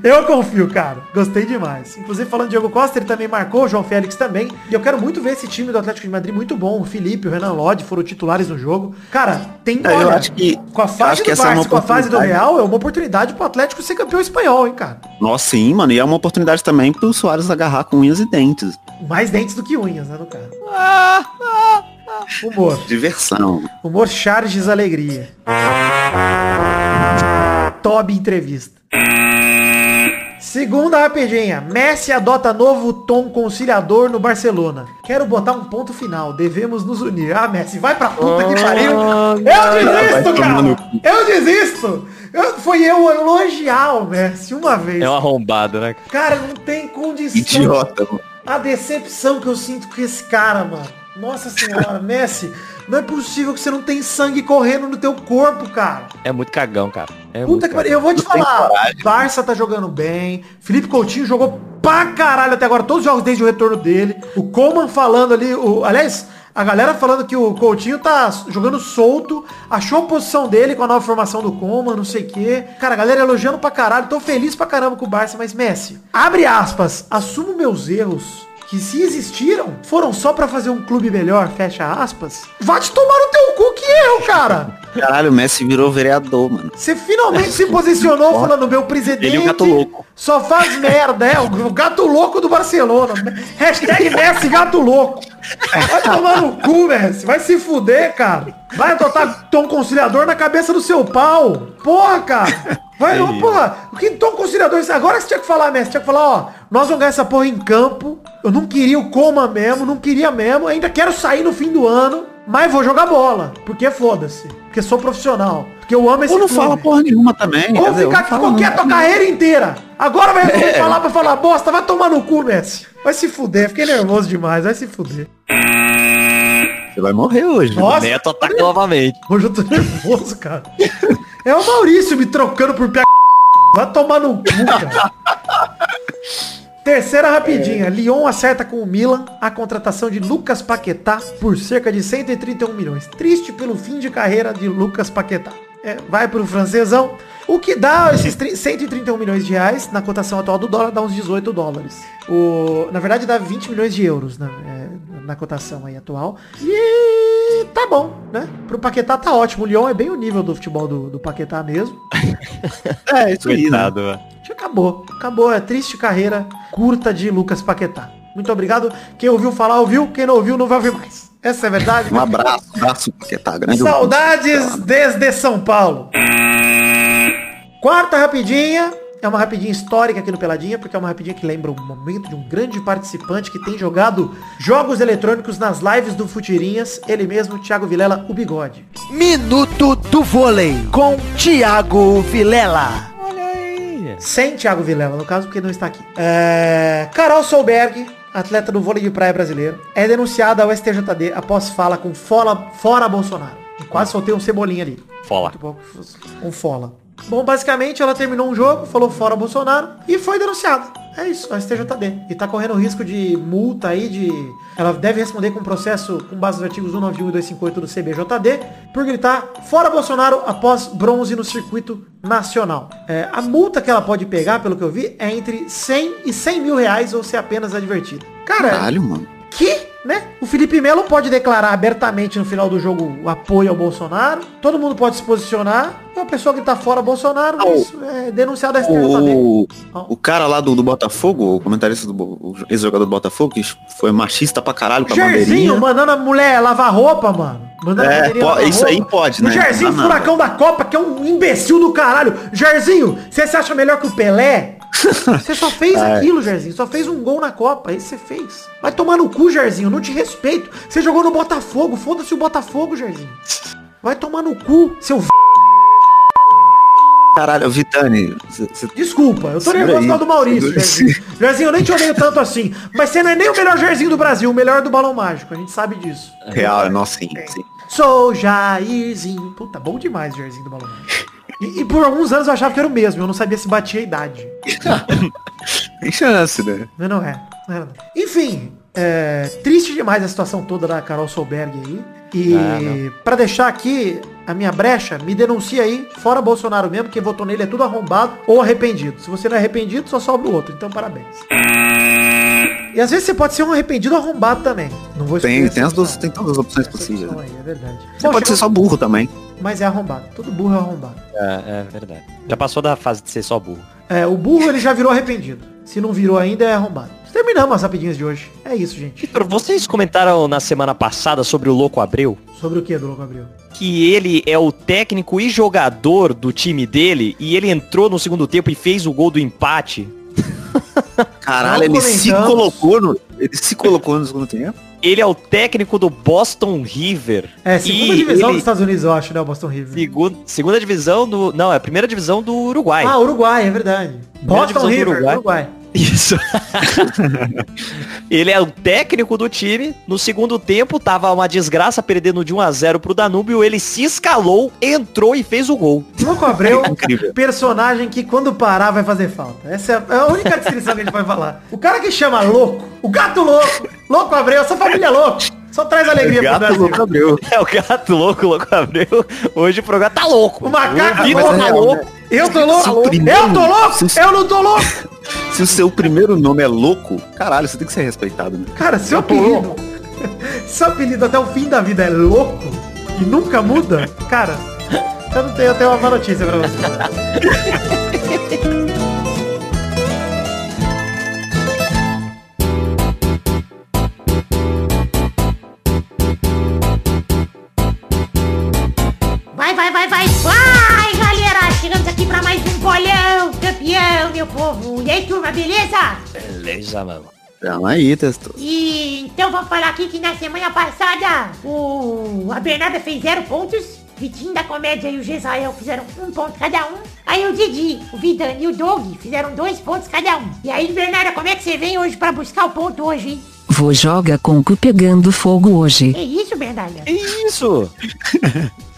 Eu confio, cara. Gostei demais. Inclusive, falando de Diego Costa, ele também marcou, o João Félix também. E eu quero muito ver esse time do Atlético de Madrid muito bom. O Felipe, o Renan Lodge foram titulares no jogo. Cara, tem É, eu acho que- com a eu fase acho do é Barça, uma com a fase do oportunidade. Real, é uma oportunidade pro Atlético ser campeão espanhol, hein, cara. Nossa, sim, mano. E é uma oportunidade também pro Soares agarrar com unhas e dentes. Mais dentes do que unhas, né, no cara. Ah, Humor. Diversão. Humor Charges Alegria. Toby Entrevista. Segunda rapidinha. Messi adota novo tom conciliador no Barcelona. Quero botar um ponto final. Devemos nos unir. Ah, Messi, vai pra puta que pariu. Eu desisto, cara. Eu desisto. Eu, foi eu elogiar o Messi uma vez. é um arrombado, né? Cara, não tem condição. Idiota, mano. A decepção que eu sinto com esse cara, mano. Nossa senhora, Messi, não é possível que você não tem sangue correndo no teu corpo, cara. É muito cagão, cara. É Puta muito que pariu, eu vou te falar. coragem. Barça tá jogando bem. Felipe Coutinho jogou pra caralho até agora, todos os jogos desde o retorno dele. O Coman falando ali, o, aliás, a galera falando que o Coutinho tá jogando solto, achou a posição dele com a nova formação do Coman, não sei o quê. Cara, a galera elogiando pra caralho, tô feliz pra caramba com o Barça, mas Messi, abre aspas, assumo meus erros. Que se existiram, foram só pra fazer um clube melhor, fecha aspas. Vai te tomar no teu cu que eu, cara. [laughs] Caralho, o Messi virou vereador, mano. Você finalmente se posicionou falando, meu presidente. Ele e o gato louco. Só faz merda, é. O gato louco do Barcelona. Hashtag Messi gato louco. Vai tomar no cu, Messi. Vai se fuder, cara. Vai adotar tom conciliador na cabeça do seu pau. Porra, cara. Vai, É porra. O que tom conciliador? Agora você tinha que falar, Messi. Tinha que falar, ó. Nós vamos ganhar essa porra em campo. Eu não queria o coma mesmo. Não queria mesmo. Ainda quero sair no fim do ano. Mas vou jogar bola. Porque foda-se. Porque sou profissional. Porque eu amo esse Ou não clube. fala porra nenhuma também. Ou quer dizer, ficar fala qualquer nada. tua carreira inteira. Agora vai é. falar pra falar bosta, vai tomar no cu, Messi. Vai se fuder, fiquei nervoso demais, vai se fuder. Você vai morrer hoje. Nossa, o Neto ataca novamente. Hoje eu tô nervoso, cara. É o Maurício me trocando por. Vai tomar no cu, cara. [laughs] Terceira rapidinha. É. Lyon acerta com o Milan a contratação de Lucas Paquetá por cerca de 131 milhões. Triste pelo fim de carreira de Lucas Paquetá. É, vai pro francesão. O que dá esses 131 milhões de reais na cotação atual do dólar dá uns 18 dólares. O, na verdade dá 20 milhões de euros na, é, na cotação aí atual. E tá bom, né? Pro Paquetá tá ótimo. O Lyon é bem o nível do futebol do, do Paquetá mesmo. [laughs] é, isso aí, né? Acabou. Acabou. É triste carreira curta de Lucas Paquetá. Muito obrigado. Quem ouviu falar, ouviu. Quem não ouviu, não vai ouvir mais. Essa é a verdade. Um abraço, abraço, Paquetá. Grande Saudades desde São Paulo. Quarta rapidinha. É uma rapidinha histórica aqui no Peladinha, porque é uma rapidinha que lembra o momento de um grande participante que tem jogado jogos eletrônicos nas lives do Futirinhas, ele mesmo, Thiago Vilela, o bigode. Minuto do vôlei com Thiago Vilela. Sem Thiago Vilela, no caso, porque não está aqui. É... Carol Solberg, atleta do vôlei de praia brasileiro, é denunciada ao STJD após fala com Fola, fora Bolsonaro. quase soltei um cebolinha ali. Fola. Um fola. Bom, basicamente ela terminou um jogo, falou fora Bolsonaro e foi denunciada. É isso, a STJD. E tá correndo risco de multa aí, de... Ela deve responder com processo com base nos artigos 191 e 258 do CBJD por gritar fora Bolsonaro após bronze no circuito nacional. É, a multa que ela pode pegar, pelo que eu vi, é entre 100 e 100 mil reais ou ser apenas advertida. Cara, Caralho, mano. Que né? O Felipe Melo pode declarar abertamente no final do jogo o apoio ao Bolsonaro. Todo mundo pode se posicionar. E uma pessoa que tá fora Bolsonaro ah, isso é denunciado a o, o cara lá do, do Botafogo, o comentarista do ex-jogador do Botafogo, que foi machista pra caralho com a Jairzinho mandando a mulher lavar roupa, mano. Mandando é, a isso roupa. aí pode, né? O Jairzinho, furacão da Copa, que é um imbecil do caralho. Jairzinho, você se acha melhor que o Pelé? Você só fez [laughs] é. aquilo, Jairzinho. Só fez um gol na Copa. Isso você fez. Vai tomar no cu, Jairzinho. Não te respeito. Você jogou no Botafogo. Foda-se o Botafogo, Jairzinho. Vai tomar no cu, seu Caralho, Vitani. Cê, Desculpa, eu tô nervoso por do Maurício, Jairzinho. Jairzinho, eu nem te odeio tanto assim. Mas você não é nem o melhor Jairzinho do Brasil, o melhor do Balão Mágico. A gente sabe disso. Real, nossa, sim, sim. Sou Jairzinho. Puta, bom demais, Jairzinho do Balão Mágico. E, e, por alguns anos eu achava que era o mesmo, eu não sabia se batia a idade. [laughs] Tem chance, né? Mas não é. Não é. Enfim, é, triste demais a situação toda da Carol Solberg aí. E ah, para deixar aqui a minha brecha, me denuncia aí, fora Bolsonaro mesmo, quem votou nele é tudo arrombado ou arrependido. Se você não é arrependido, só sobra o outro. Então parabéns. E às vezes você pode ser um arrependido arrombado também. Não vou Tem, tem, as duas, tem todas as opções possíveis. Aí, é verdade. Você pode ser só burro também mas é arrombado. Todo burro é arrombado. É, é verdade. Já passou da fase de ser só burro. É, o burro ele já virou arrependido. Se não virou ainda, é arrombado. Terminamos as rapidinhas de hoje. É isso, gente. Vitor, vocês comentaram na semana passada sobre o Louco Abreu? Sobre o que do Louco Abreu? Que ele é o técnico e jogador do time dele e ele entrou no segundo tempo e fez o gol do empate. Caralho, ele se colocou no. Ele se colocou no segundo tempo? Ele é o técnico do Boston River. É, segunda divisão ele... dos Estados Unidos, eu acho, né? O Boston River. Segunda, segunda divisão do. Não, é a primeira divisão do Uruguai. Ah, Uruguai, é verdade. Boston River, Uruguai. Uruguai. Isso. [laughs] ele é o técnico do time. No segundo tempo, tava uma desgraça perdendo de 1 a 0 pro Danúbio. Ele se escalou, entrou e fez o gol. Louco Abreu, [laughs] é personagem que quando parar vai fazer falta. Essa é a única descrição que a gente vai falar. O cara que chama louco, o gato louco, louco Abreu, essa família é louco. Só traz alegria é pro Brasil. Louco Abreu. É o gato louco, louco Abreu. Hoje o programa tá louco. O macaco o louco. Tá louco. Eu tô louco. Eu tô louco. Eu não tô louco. [laughs] Se o seu primeiro nome é louco, caralho, você tem que ser respeitado. Né? Cara, seu apelido. [laughs] seu apelido até o fim da vida é louco e nunca muda, cara. Eu não tenho, eu tenho uma má notícia pra você. [laughs] meu povo! E aí, turma, beleza? Beleza, mano. Tamo aí, testou. E então vamos falar aqui que na semana passada o a Bernarda fez zero pontos Vitinho da Comédia e o Gesael fizeram um ponto cada um. Aí o Didi, o Vidani e o Doug fizeram dois pontos cada um. E aí, Bernarda, como é que você vem hoje pra buscar o ponto hoje, hein? Vou joga com o cu pegando fogo hoje. Que isso, Bernarda? Que isso?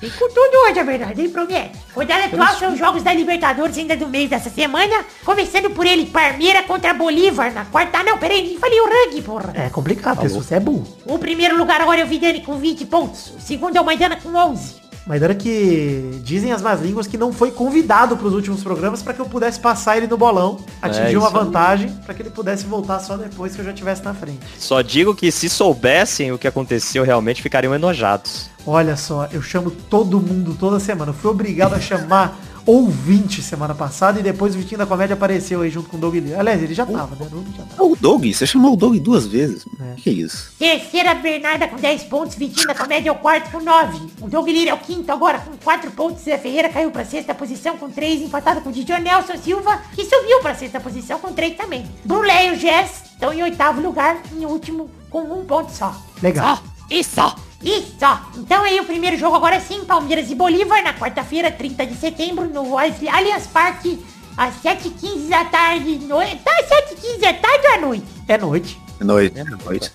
Vem [laughs] com tudo hoje, a verdade, hein, promete? Rodada atual são os jogos da Libertadores ainda do mês dessa semana. Começando por ele, Parmeira contra Bolívar na quarta. Ah, não, peraí, nem falei o ranking, porra. É complicado, se você é burro. O primeiro lugar agora é o Vidani com 20 pontos. O segundo é o Maidana com 11. Mas era que dizem as más línguas que não foi convidado para os últimos programas para que eu pudesse passar ele no bolão, atingir É, uma vantagem para que ele pudesse voltar só depois que eu já estivesse na frente. Só digo que se soubessem o que aconteceu, realmente ficariam enojados. Olha só, eu chamo todo mundo toda semana. Eu fui obrigado a chamar ouvinte semana passada e depois o Vitinho da Comédia apareceu aí junto com o Doug Lee. Aliás, ele já tava, né? O Doug já tava. O Doug, você chamou o Doug duas vezes. É. Que isso? Terceira, Bernarda com 10 pontos. Vitinho da Comédia é o quarto com 9. O Doug Lira é o quinto agora com 4 pontos. Zé Ferreira caiu pra sexta posição com 3, empatado com o Didio Nelson Silva, que subiu pra sexta posição com 3 também. Brulé e o Jess estão em oitavo lugar, em último, com um ponto só. Legal. Só. Isso. Isso. Então aí o primeiro jogo agora sim, Palmeiras e Bolívar, na quarta-feira, 30 de setembro, no Alli- Allianz Parque, às 7h15 da tarde. No... Tá, 7h15 da tarde ou à noite? É noite. Noite. Noite.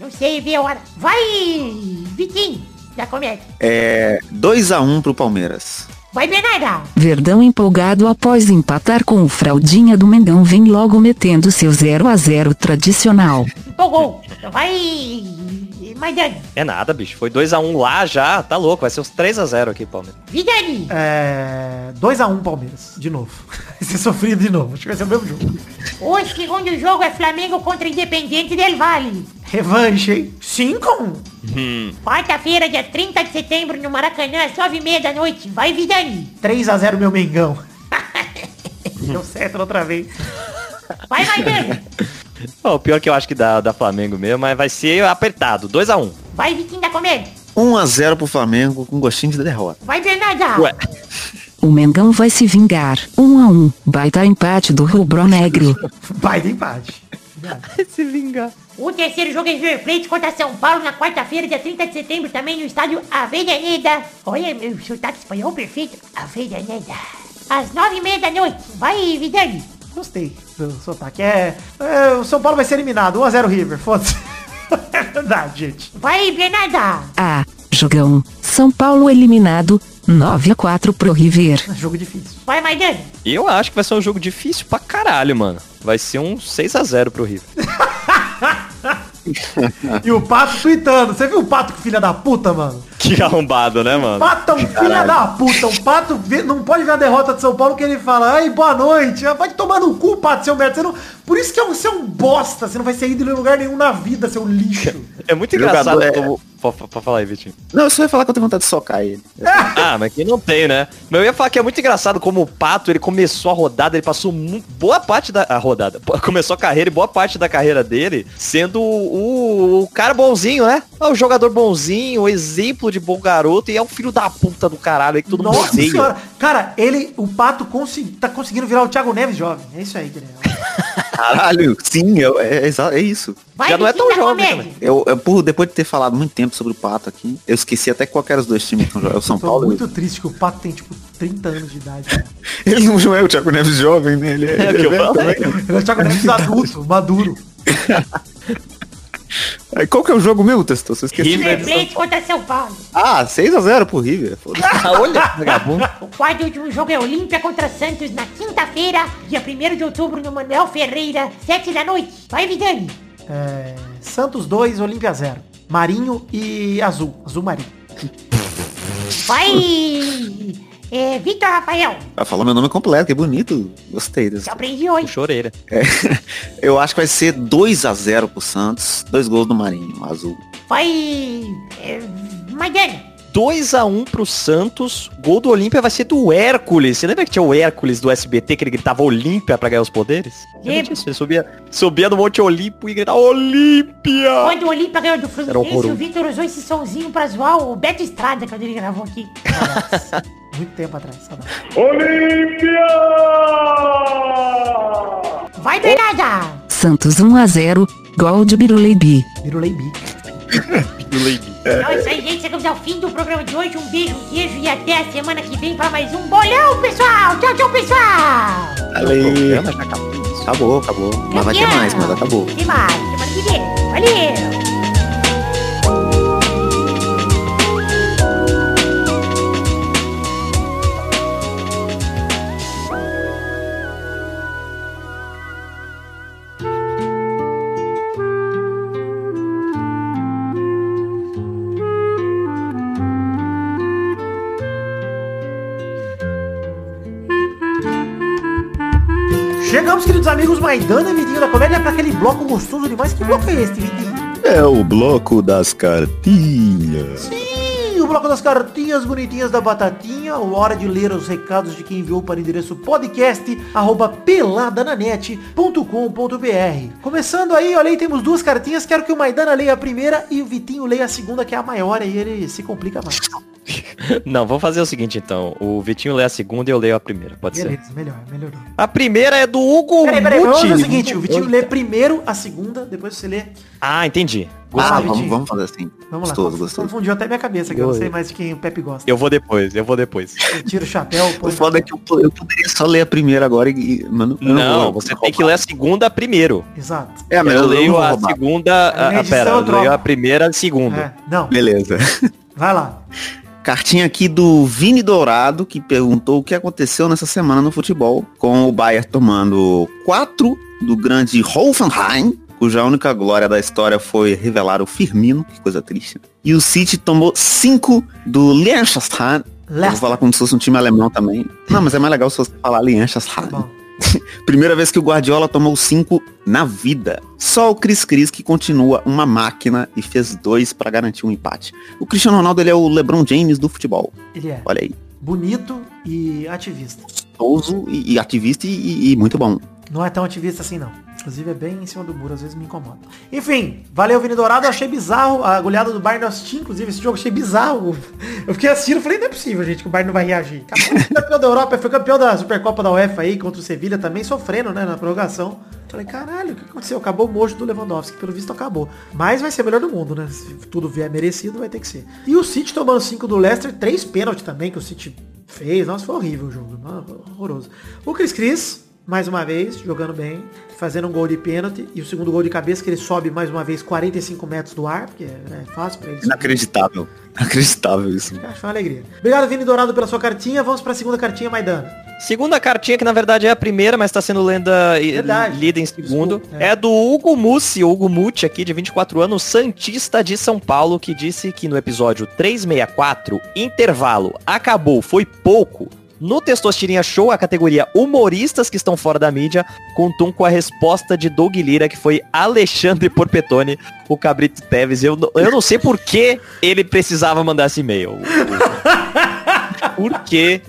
Não sei ver a hora. Vai, Vitinho, da comédia. É 2x1 pro Palmeiras. Vai, Bernarda. Verdão empolgado após empatar com o fraldinha do Mengão vem logo metendo seu 0 a 0 tradicional. Empolgou. Então vai, Maidani. É nada, bicho. Foi 2x1 lá já, tá louco. Vai ser uns 3x0 aqui, Palmeiras. Vidani. É. 2x1 Palmeiras, de novo. [laughs] Vai ser sofrido de novo. Acho que vai ser o mesmo jogo. O segundo jogo é Flamengo contra Independente del Vale. Revanche, hein? 5x1. Quarta-feira, dia 30 de setembro, no Maracanã, às 9h30 da noite. Vai, Vidani. 3x0 meu Mengão. [laughs] Deu certo na outra vez. Vai, Maidani. [laughs] [laughs] Ó, o pior que eu acho que dá, da Flamengo mesmo, mas vai ser apertado. 2x1. Vai, Vitinho da Comédia. 1x0 pro Flamengo com gostinho de derrota. Vai, Bernarda. Ué. O Mengão vai se vingar. 1 a 1. Baita empate do rubro negro. [laughs] Vai de empate. Se vingar. O terceiro jogo é River Plate contra São Paulo na quarta-feira, dia 30 de setembro, também no estádio Avenida. Olha, meu sotaque espanhol perfeito. Avenida. Às nove e meia da noite. Vai, Vidani. Gostei do sotaque. É, é, o São Paulo vai ser eliminado. 1x0 River. Foda-se. [laughs] É verdade, gente. Vai, Bernarda. Ah, jogão. São Paulo eliminado. 9 a 4 pro River. É Jogo difícil. Vai, Maidani. Eu acho que vai ser um jogo difícil pra caralho, mano. Vai ser um 6x0 pro River. [laughs] E o Pato tweetando. Você viu o Pato que filha da puta, mano? Que [laughs] arrombado, né, mano? Pato é um filho da puta. O Pato vê- não pode ver a derrota de São Paulo que ele fala, ai, boa noite. Ah, Vai tomar no cu, Pato, seu merda. Você não... Por isso que é um- você é um bosta. Você não vai ser ídolo em lugar nenhum na vida, seu lixo. [laughs] É muito Jogador engraçado é- como... Pode pode falar aí, Vitinho. Não, eu só ia falar que eu tenho vontade de socar ele. [laughs] Ah, mas quem não tem, né? Mas eu ia falar que é muito engraçado como o Pato, ele começou a rodada, ele passou boa parte da a rodada, começou a carreira e boa parte da carreira dele sendo o, o cara bonzinho, né? É o jogador bonzinho, o exemplo de bom garoto e é um filho da puta do caralho aí que todo mundo Nossa odeia. senhora. Cara, ele, o Pato consegui, tá conseguindo virar o Thiago Neves jovem. É isso aí, Guilherme. Caralho, sim, é, é, exa- é isso. Vai, Já não é tão jovem Comédia. Eu, eu, por, depois de ter falado muito tempo sobre o Pato aqui, eu esqueci até qual que eram os dois times que jogando. É o São Tô Paulo. muito triste que o Pato tem, tipo, 30 anos de idade. [laughs] Ele não é o Thiago Neves jovem, né? Ele é, É eu falo. Ele é o Thiago Neves adulto, maduro. [laughs] Aí, Qual que é o jogo mesmo, Testou? Você esqueceu? River. Plate contra São Paulo. Ah, 6x0 pro River. Ah, olha, [laughs] vagabundo. O quarto e último jogo é Olímpia contra Santos na quinta-feira, dia 1 de outubro, no Manuel Ferreira, 7 da noite. Vai, Vidani. É, Santos 2, Olímpia 0. Marinho e Azul. Azul Marinho. Vai, [laughs] é, Vitor Rafael. Ah, falou meu nome completo, que bonito. Gostei desse. Já aprendi hoje. Choreira. É. [laughs] Eu acho que vai ser 2x0 pro Santos. Dois gols do Marinho, azul. Vai, é, Maidana. 2x1 pro Santos. Gol do Olímpia vai ser do Hércules. Você lembra que tinha o Hércules do SBT que ele gritava Olímpia pra ganhar os poderes? Disso? Ele subia, subia no Monte Olimpo e gritava Olímpia! Quando o Olímpia ganhou do Fluminense, o Vitor usou esse sonzinho pra zoar o Beto Estrada quando ele gravou aqui. Saudades. [laughs] Muito tempo atrás, saudades. Vai, Bernarda. Santos 1 a 0. Gol de Biruleibi. Virulei bico. [laughs] do Leite. Então é isso aí, gente. Chegamos ao fim do programa de hoje. Um beijo, um queijo e até a semana que vem para mais um bolão, pessoal. Tchau, tchau, pessoal. Valeu. Acabou, acabou. Mas vai ter mais, mas acabou. Tem mais. Semana que vem. Valeu. Chegamos, queridos amigos, Maidana e Vidinho da Comédia, para aquele bloco gostoso demais. Que bloco é este, Vidinho? É o bloco das cartinhas. Sim, bloco das cartinhas bonitinhas da Batatinha. Hora de ler os recados de quem enviou para o endereço podcast arroba peladananet.com.br. Começando aí, olha aí, temos duas cartinhas. Quero que o Maidana leia a primeira e o Vitinho leia a segunda, que é a maior, e ele se complica mais. [laughs] Não, vamos fazer o seguinte então. O Vitinho lê a segunda e eu leio a primeira. Pode ser. Beleza, melhor, melhorou. A primeira é do Hugo Peraí, peraí, vamos fazer o seguinte, o Vitinho lê primeiro a segunda, depois você lê. Ah, entendi. Ah, Vitinho. vamos, vamos fazer assim. Vamos lá. gostoso, gostoso. Confundiu até minha cabeça, que eu não sei mais de quem o Pepe gosta. Eu vou depois, eu vou depois. Eu tiro o chapéu, O foda é que eu, eu poderia só ler a primeira agora e... Mano, Não, vou você roubar. tem que ler a segunda primeiro. Exato. É, mas eu eu, leio não a roubar. segunda. Na Ah, edição pera, eu eu leio a primeira e a segunda. É, não, Beleza. vai lá. Cartinha aqui do Vini Dourado, que perguntou o que aconteceu nessa semana no futebol, com o Bayern tomando 4 do grande Hoffenheim, cuja única glória da história foi revelar o Firmino, que coisa triste. E o City tomou 5 do Liechtenstein. Vou falar como se fosse um time alemão também. Não, mas é mais legal se você falar Tá Liechtenstein. bom. [laughs] Primeira vez que o Guardiola tomou 5 na vida. Só o Cris Cris que continua uma máquina e fez dois pra garantir um empate. O Cristiano Ronaldo ele é o LeBron James do futebol. Ele é Olha aí. bonito e ativista. Ouso e, e ativista e- e muito bom. Não é tão ativista assim, não. Inclusive é bem em cima do muro, às vezes me incomoda. Enfim, valeu, Vini Dourado. Achei bizarro a goleada do Bayern. Eu inclusive, esse jogo achei bizarro. Eu fiquei assistindo falei, não é possível, gente, que o Bayern não vai reagir. Acabou, campeão da Europa, foi campeão da Supercopa da UEFA aí, contra o Sevilha também, sofrendo, né, na prorrogação. Falei, caralho, o que aconteceu? Acabou o mojo do Lewandowski, pelo visto acabou. Mas vai ser melhor do mundo, né? Se tudo vier merecido, vai ter que ser. E o City tomando 5 do Leicester, três pênaltis também que o City fez. Nossa, foi horrível o jogo. Horroroso. O Cris Cris, mais uma vez, jogando bem, fazendo um gol de pênalti. E o segundo gol de cabeça, que ele sobe mais uma vez 45 metros do ar, porque é fácil pra ele. Inacreditável. [laughs] Inacreditável isso. Acho uma alegria. Obrigado, Vini Dourado, pela sua cartinha. Vamos pra segunda cartinha, Maidana. Segunda cartinha, que na verdade é a primeira, mas está sendo lenda, Verdade. lida em segundo. Desculpa, é. é. do Hugo Mussi, Hugo Mucci, aqui de 24 anos, Santista de São Paulo, que disse que no episódio 364, intervalo, acabou, foi pouco. No Testosterinha Show, a categoria Humoristas que estão fora da mídia, contou com a resposta de Doug Lira, que foi Alexandre Porpetone, o Cabrito Teves. Eu, eu não sei por que ele precisava mandar esse e-mail. [laughs] Por quê?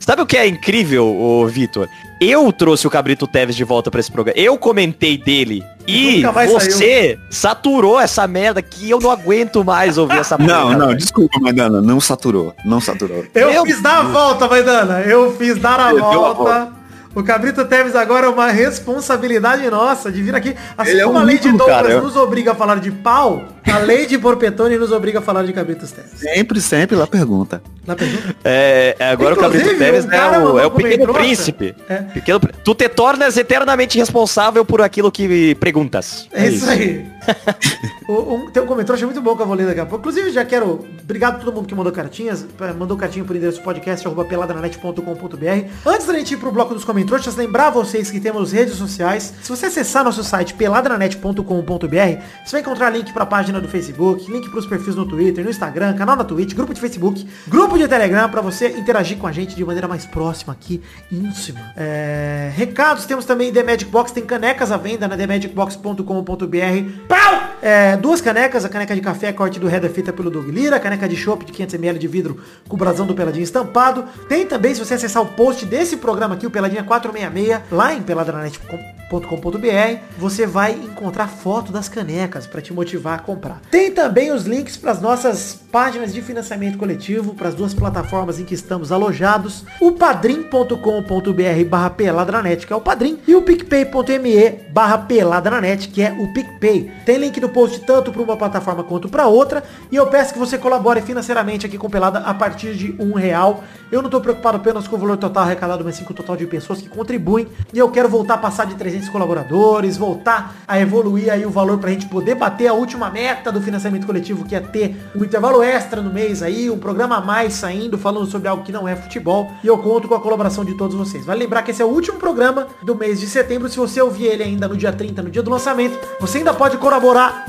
Sabe o que é incrível, ô Vitor? Eu trouxe o Cabrito Teves de volta pra esse programa. Eu comentei dele. E você saturou essa merda que eu não aguento mais ouvir essa [laughs] Não, porra, não, velho. desculpa, Maidana. Não saturou. Não saturou. Eu Meu fiz dar a volta, Maidana. Eu fiz dar a deu a volta. O Cabrito Teves agora é uma responsabilidade nossa de vir aqui. Assim Ele é como um a lei de Douglas cara. Nos obriga a falar de pau, a lei de Porpetone nos obriga a falar de Cabritos Teves. Sempre, sempre lá pergunta. Na pergunta? É, é, agora Inclusive, o Cabrito Teves um é o, é o como pequeno príncipe. É. Pequeno, tu te tornas eternamente responsável por aquilo que perguntas. É isso aí. [laughs] Um, tem um comentário, achei muito bom que eu vou ler daqui a pouco. Inclusive, já quero. Obrigado a todo mundo que mandou cartinhas. eh, Mandou cartinha por endereço podcast, arroba peladranet.com.br. Antes da gente ir pro bloco dos comentários, lembrar vocês que temos redes sociais. Se você acessar nosso site peladranet.com.br, você vai encontrar link pra página do Facebook, link pros perfis no Twitter, no Instagram, canal na Twitch, grupo de Facebook, grupo de Telegram, pra você interagir com a gente de maneira mais próxima aqui, íntima. É, recados, temos também The Magic Box, tem canecas à venda na themagicbox.com.br. Pau! É, duas canecas, a caneca de café, corte do Header feita pelo Doug Lira, a caneca de chopp de 500ml de vidro com o brasão do Peladinha estampado. Tem também, se você acessar o post desse programa aqui, o Peladinha 466, lá em peladranet.com.br, você vai encontrar foto das canecas para te motivar a comprar. Tem também os links para as nossas páginas de financiamento coletivo, para as duas plataformas em que estamos alojados, o padrim.com.br barra peladranet, que é o Padrim, e o picpay.me barra peladranet, que é o PicPay. Tem link no post tanto para uma plataforma quanto para outra. E eu peço que você colabore financeiramente aqui com Pelada a partir de um real. Eu não tô preocupado apenas com o valor total arrecadado, mas sim com o total de pessoas que contribuem. E eu quero voltar a passar de 300 colaboradores, voltar a evoluir aí o valor pra gente poder bater a última meta do financiamento coletivo, que é ter um intervalo extra no mês aí, um programa a mais saindo, falando sobre algo que não é futebol. E eu conto com a colaboração de todos vocês. Vale lembrar que esse é o último programa do mês de setembro. Se você ouvir ele ainda no dia 30, no dia do lançamento, você ainda pode colaborar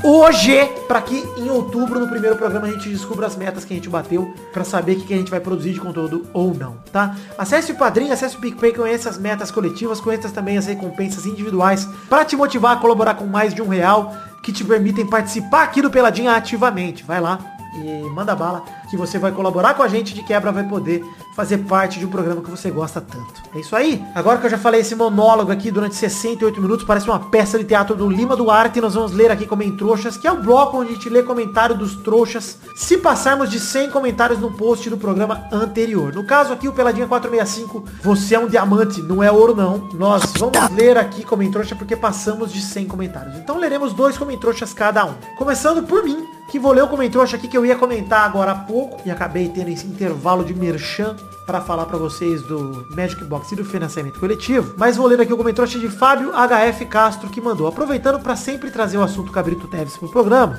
hoje para que em outubro, no primeiro programa, a gente descubra as metas que a gente bateu para saber o que, que a gente vai produzir de conteúdo ou não, tá? Acesse o Padrinho, acesse o PicPay, conheça as metas coletivas, conheça também as recompensas individuais para te motivar a colaborar com mais de um real que te permitem participar aqui do Peladinha ativamente. Vai lá e manda bala que você vai colaborar com a gente de quebra vai poder fazer parte de um programa que você gosta tanto. É isso aí. Agora que eu já falei esse monólogo aqui durante 68 minutos, parece uma peça de teatro do Lima Duarte, nós vamos ler aqui Comem Trouxas, que é o bloco onde a gente lê comentário dos trouxas, se passarmos de 100 comentários no post do programa anterior. No caso aqui, o Peladinha 465, você é um diamante, não é ouro não. Nós vamos ler aqui Comem Trouxa porque passamos de 100 comentários. Então leremos dois Comem Trouxas cada um. Começando por mim, que vou ler o Comentrouxa aqui que eu ia comentar agora há pouco e acabei tendo esse intervalo de merchan para falar para vocês do Magic Box e do financiamento coletivo. Mas vou ler aqui o Comentrouxa de Fábio HF Castro que mandou. Aproveitando para sempre trazer o assunto Cabrito Teves pro programa,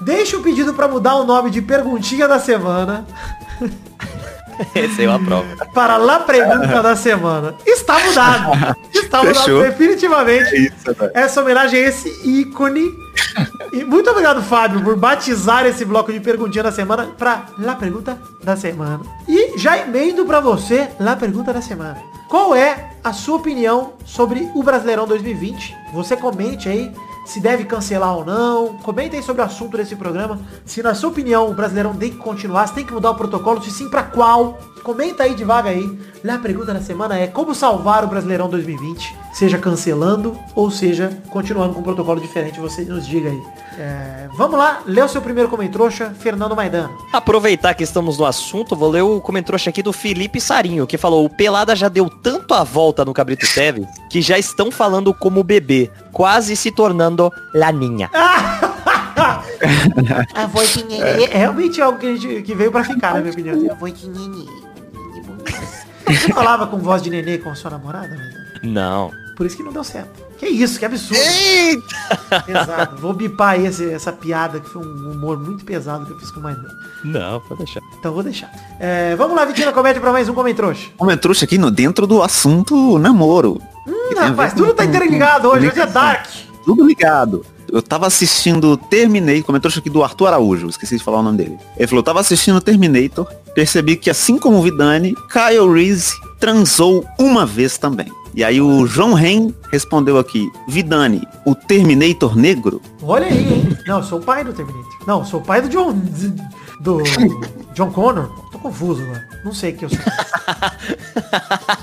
deixa o pedido para mudar o nome de Perguntinha da Semana [laughs] Esse aí eu aprovo. para La Pergunta da Semana. Está mudado. [laughs] Está mudado Fechou. definitivamente. É isso. Essa homenagem a esse ícone. E muito obrigado, Fábio, por batizar esse bloco de perguntinha da semana pra La Pergunta da Semana. E já emendo pra você La Pergunta da Semana. Qual é a sua opinião sobre o Brasileirão 2020? Você comente aí se deve cancelar ou não. Comenta aí sobre o assunto desse programa. Se na sua opinião o Brasileirão tem que continuar, se tem que mudar o protocolo, se sim pra qual. Comenta aí devagar aí. A pergunta da semana é como salvar o Brasileirão 2020? Seja cancelando ou seja continuando com um protocolo diferente, você nos diga aí. É, vamos lá, lê o seu primeiro comentrouxa, Fernando Maidano. Aproveitar que estamos no assunto, vou ler o comentrouxa aqui do Felipe Sarinho, que falou, o Pelada já deu tanto a volta no Cabrito Teve, que já estão falando como bebê, quase se tornando laninha. [laughs] A voz de É, nenê. é realmente algo que, a gente, que veio pra ficar, na minha opinião. A voz de nenê. Você falava com voz de nenê com a sua namorada? Não. Por isso que não deu certo. Que isso, que absurdo. Pesado. Vou bipar aí esse- essa piada, que foi um humor muito pesado que eu fiz com o Maidano. Não, pode deixar. Então vou deixar. É, vamos lá, Vitinho Comédia, pra mais um comentrouxa. Comentrouxa aqui no, dentro do assunto namoro. Hum, rapaz, com- tudo tá interligado com hoje, hoje é. Dark. Tudo ligado. Eu tava assistindo Terminator, Comentrouxa aqui do Arthur Araújo, esqueci de falar o nome dele. Ele falou, tava assistindo Terminator, percebi que assim como o Vidani, Kyle Reese transou uma vez também. E aí o João Ren respondeu aqui, Vidani, o Terminator negro? Olha aí, hein? Não, eu sou o pai do Terminator. Não, eu sou o pai do John... Do John Connor. Confuso agora. Não sei o que eu sou.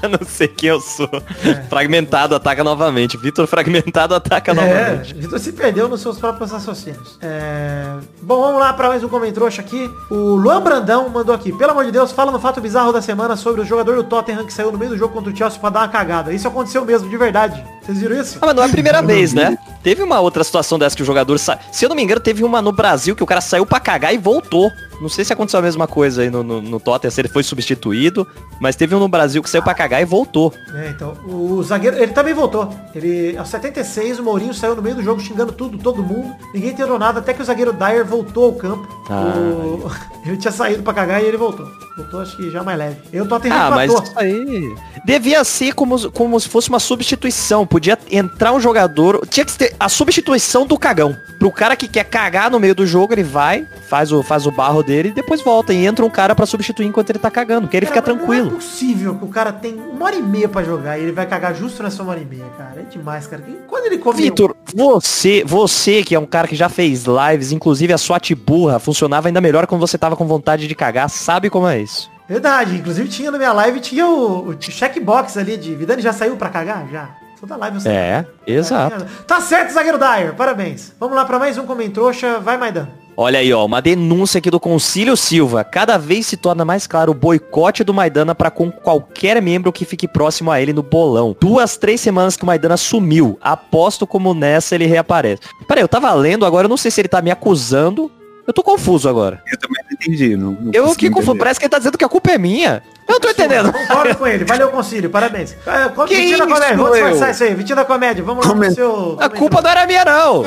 não sei quem eu sou. [laughs] Fragmentado ataca novamente. Vitor Fragmentado ataca É, novamente. Vitor se perdeu nos seus próprios raciocínios. É... Bom, vamos lá para mais um comentrouxa aqui. O Luan Brandão mandou aqui. Pelo amor de Deus, fala no fato bizarro da semana sobre o jogador do Tottenham que saiu no meio do jogo contra o Chelsea pra dar uma cagada. Isso aconteceu mesmo, de verdade. Vocês viram isso? Ah, mas não é a primeira vez, né? Teve uma outra situação dessa que o jogador sa... Se eu não me engano, teve uma no Brasil que o cara saiu pra cagar e voltou. Não sei se aconteceu a mesma coisa aí no, no, no Tottenham, se ele foi substituído. Mas teve um no Brasil que saiu pra cagar e voltou. É, então, o zagueiro, ele também voltou. Ele, aos 76, o Mourinho saiu no meio do jogo xingando tudo, todo mundo. Ninguém entendeu nada, até que o zagueiro Dyer voltou ao campo. Ah. O- [laughs] Ele tinha saído pra cagar e ele voltou. Voltou, acho que já mais leve. Eu tô até Ah, mas isso aí... Devia ser como, como se fosse uma substituição. Podia entrar um jogador... Tinha que ter a substituição do cagão. Pro cara que quer cagar no meio do jogo, ele vai, faz o, faz o barro dele e depois volta. E entra um cara pra substituir enquanto ele tá cagando. Porque ele fica Cara, mas tranquilo. Não é possível que o cara tem uma hora e meia pra jogar e ele vai cagar justo nessa uma hora e meia, cara. É demais, cara. Quando ele come... Vitor, você, você que é um cara que já fez lives, inclusive a sua burra funcionava ainda melhor quando você tava com vontade de cagar, sabe como é isso? Verdade, inclusive tinha na minha live, tinha o, o checkbox ali de Vidani já saiu pra cagar? Já. Toda live sei. É, exato. Tá certo, zagueiro Dyer. Parabéns. Vamos lá pra mais um comentrouxa. Vai, Maidan. Olha aí, ó, uma denúncia aqui do Concílio Silva. Cada vez se torna mais claro o boicote do Maidana para com qualquer membro que fique próximo a ele no bolão. Duas, três semanas que o Maidana sumiu. Aposto como nessa ele reaparece. Peraí, eu tava lendo, agora eu não sei se ele tá me acusando. Eu tô confuso agora. Eu também não entendi. Não, não Eu que confuso. Parece que ele tá dizendo que a culpa é minha. Eu não tô entendendo. Concordo com ele. Valeu, Concílio. Parabéns. Ah, co- Que Vitinho da comédia. Vamos eu? disfarçar isso aí. Vitinho da comédia. Vamos lá seu... A culpa não era minha, não.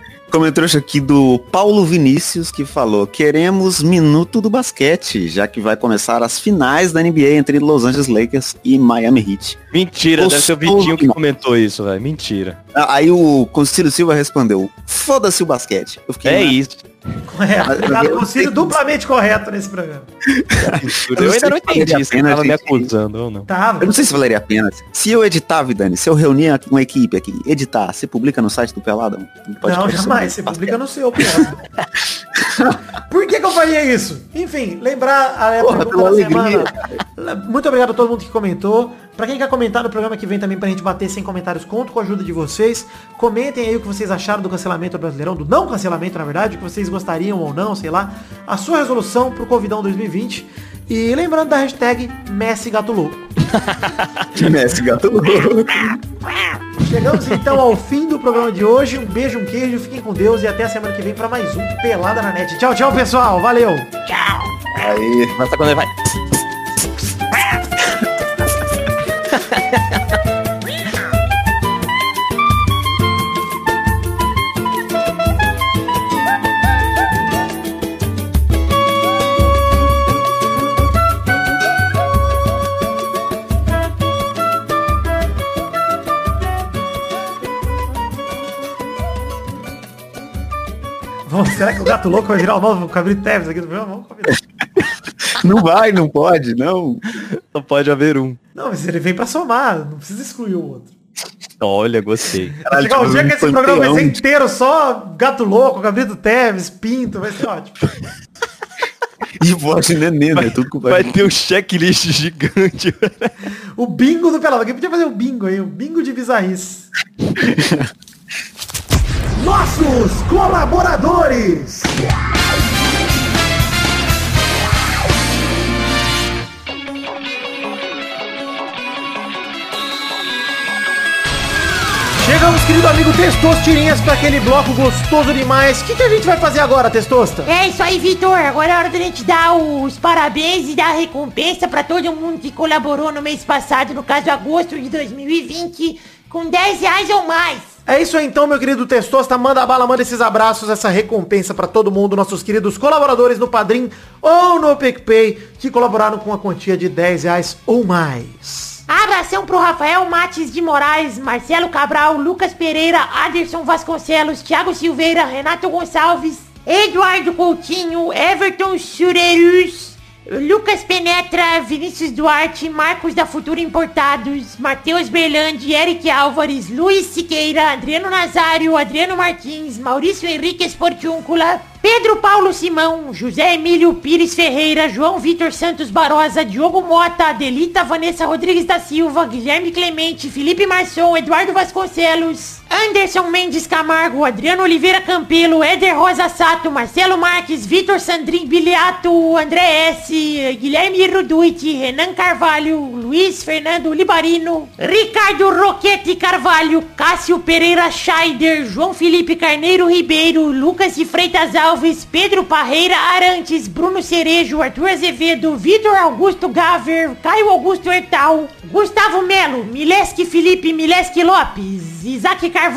[laughs] Comentário aqui do Paulo Vinícius que falou: queremos minuto do basquete, já que vai começar as finais da NBA entre Los Angeles Lakers e Miami Heat. Mentira, deve ser o Vitinho que comentou isso, velho. Mentira. Ah, Aí o Concílio Silva respondeu: foda-se o basquete. Fiquei É isso. Correto. Obrigado, Concílio. Duplamente correto nesse programa. Eu, não ainda não entendi se pena, tava me acusando ou não. Tava. Eu não sei se valeria a pena. Se eu editar, Vidani, se eu reunir uma equipe aqui, editar, você publica no site do Pelada? Não, sobre jamais. Você publica no seu, pô. [laughs] Por que, que eu faria isso? Enfim, lembrar a Porra, pergunta da alegria. semana. Muito obrigado a todo mundo que comentou. Pra quem quer comentar no programa que vem também pra gente bater sem comentários, conto com a ajuda de vocês. Comentem aí o que vocês acharam do cancelamento do Brasileirão, do não cancelamento, na verdade, o que vocês gostariam ou não, sei lá. A sua resolução pro Covidão 2020. E lembrando da hashtag Messi Gato Louco. [laughs] Messi Gato Louco. Chegamos então ao fim do programa de hoje. Um beijo, um queijo, fiquem com Deus e até a semana que vem pra mais um Pelada na Net. Tchau, tchau, pessoal. Valeu! Aí. Mas tá quando ele vai. Será que o gato louco vai virar o novo Cabrito Teves aqui do programa? Vamos. [laughs] Não vai, não pode, não. Só pode haver um. Não, mas ele vem pra somar, não precisa excluir o outro. Olha, gostei. Vai Caralho, chegar um tipo, dia um que esse programa vai ser panteão. inteiro só gato louco, Cabrito Teves, Pinto, vai ser ótimo. [laughs] E voz de nenê, né? Tudo com Vai ter um checklist gigante. O bingo do Pelado. Quem podia fazer o bingo aí? O bingo de bizarrice. [laughs] Nossos colaboradores! Chegamos, querido amigo Testosto Tirinhas, para aquele bloco gostoso demais. O que, que a gente vai fazer agora, Testosta? É isso aí, Vitor. Agora é hora da gente dar os parabéns e dar a recompensa pra todo mundo que colaborou no mês passado, no caso agosto de 2020, com 10 reais ou mais. É isso aí então, meu querido Testosta. Manda bala, manda esses abraços, essa recompensa pra todo mundo, nossos queridos colaboradores no Padrim ou no PicPay, que colaboraram com a quantia de 10 reais ou mais. Abração pro Rafael Mates de Moraes, Marcelo Cabral, Lucas Pereira, Aderson Vasconcelos, Thiago Silveira, Renato Gonçalves, Eduardo Coutinho, Everton Churerus, Lucas Penetra, Vinícius Duarte, Marcos da Futura Importados, Matheus Berlandi, Eric Álvares, Luiz Siqueira, Adriano Nazário, Adriano Martins, Maurício Henrique Esportiúncula, Pedro Paulo Simão, José Emílio Pires Ferreira, João Vitor Santos Barosa, Diogo Mota, Adelita Vanessa Rodrigues da Silva, Guilherme Clemente, Felipe Marçom, Eduardo Vasconcelos, Anderson Mendes Camargo, Adriano Oliveira Campelo, Éder Rosa Sato, Marcelo Marques, Vitor Sandrin Biliato, André S, Guilherme Ruduit, Renan Carvalho, Luiz Fernando Libarino, Ricardo Roquete Carvalho, Cássio Pereira Scheider, João Felipe Carneiro Ribeiro, Lucas de Freitas Alves, Pedro Parreira Arantes, Bruno Cerejo, Arthur Azevedo, Vitor Augusto Gaver, Caio Augusto Hertal, Gustavo Melo, Mileski Felipe Mileski Lopes, Isaac Carvalho,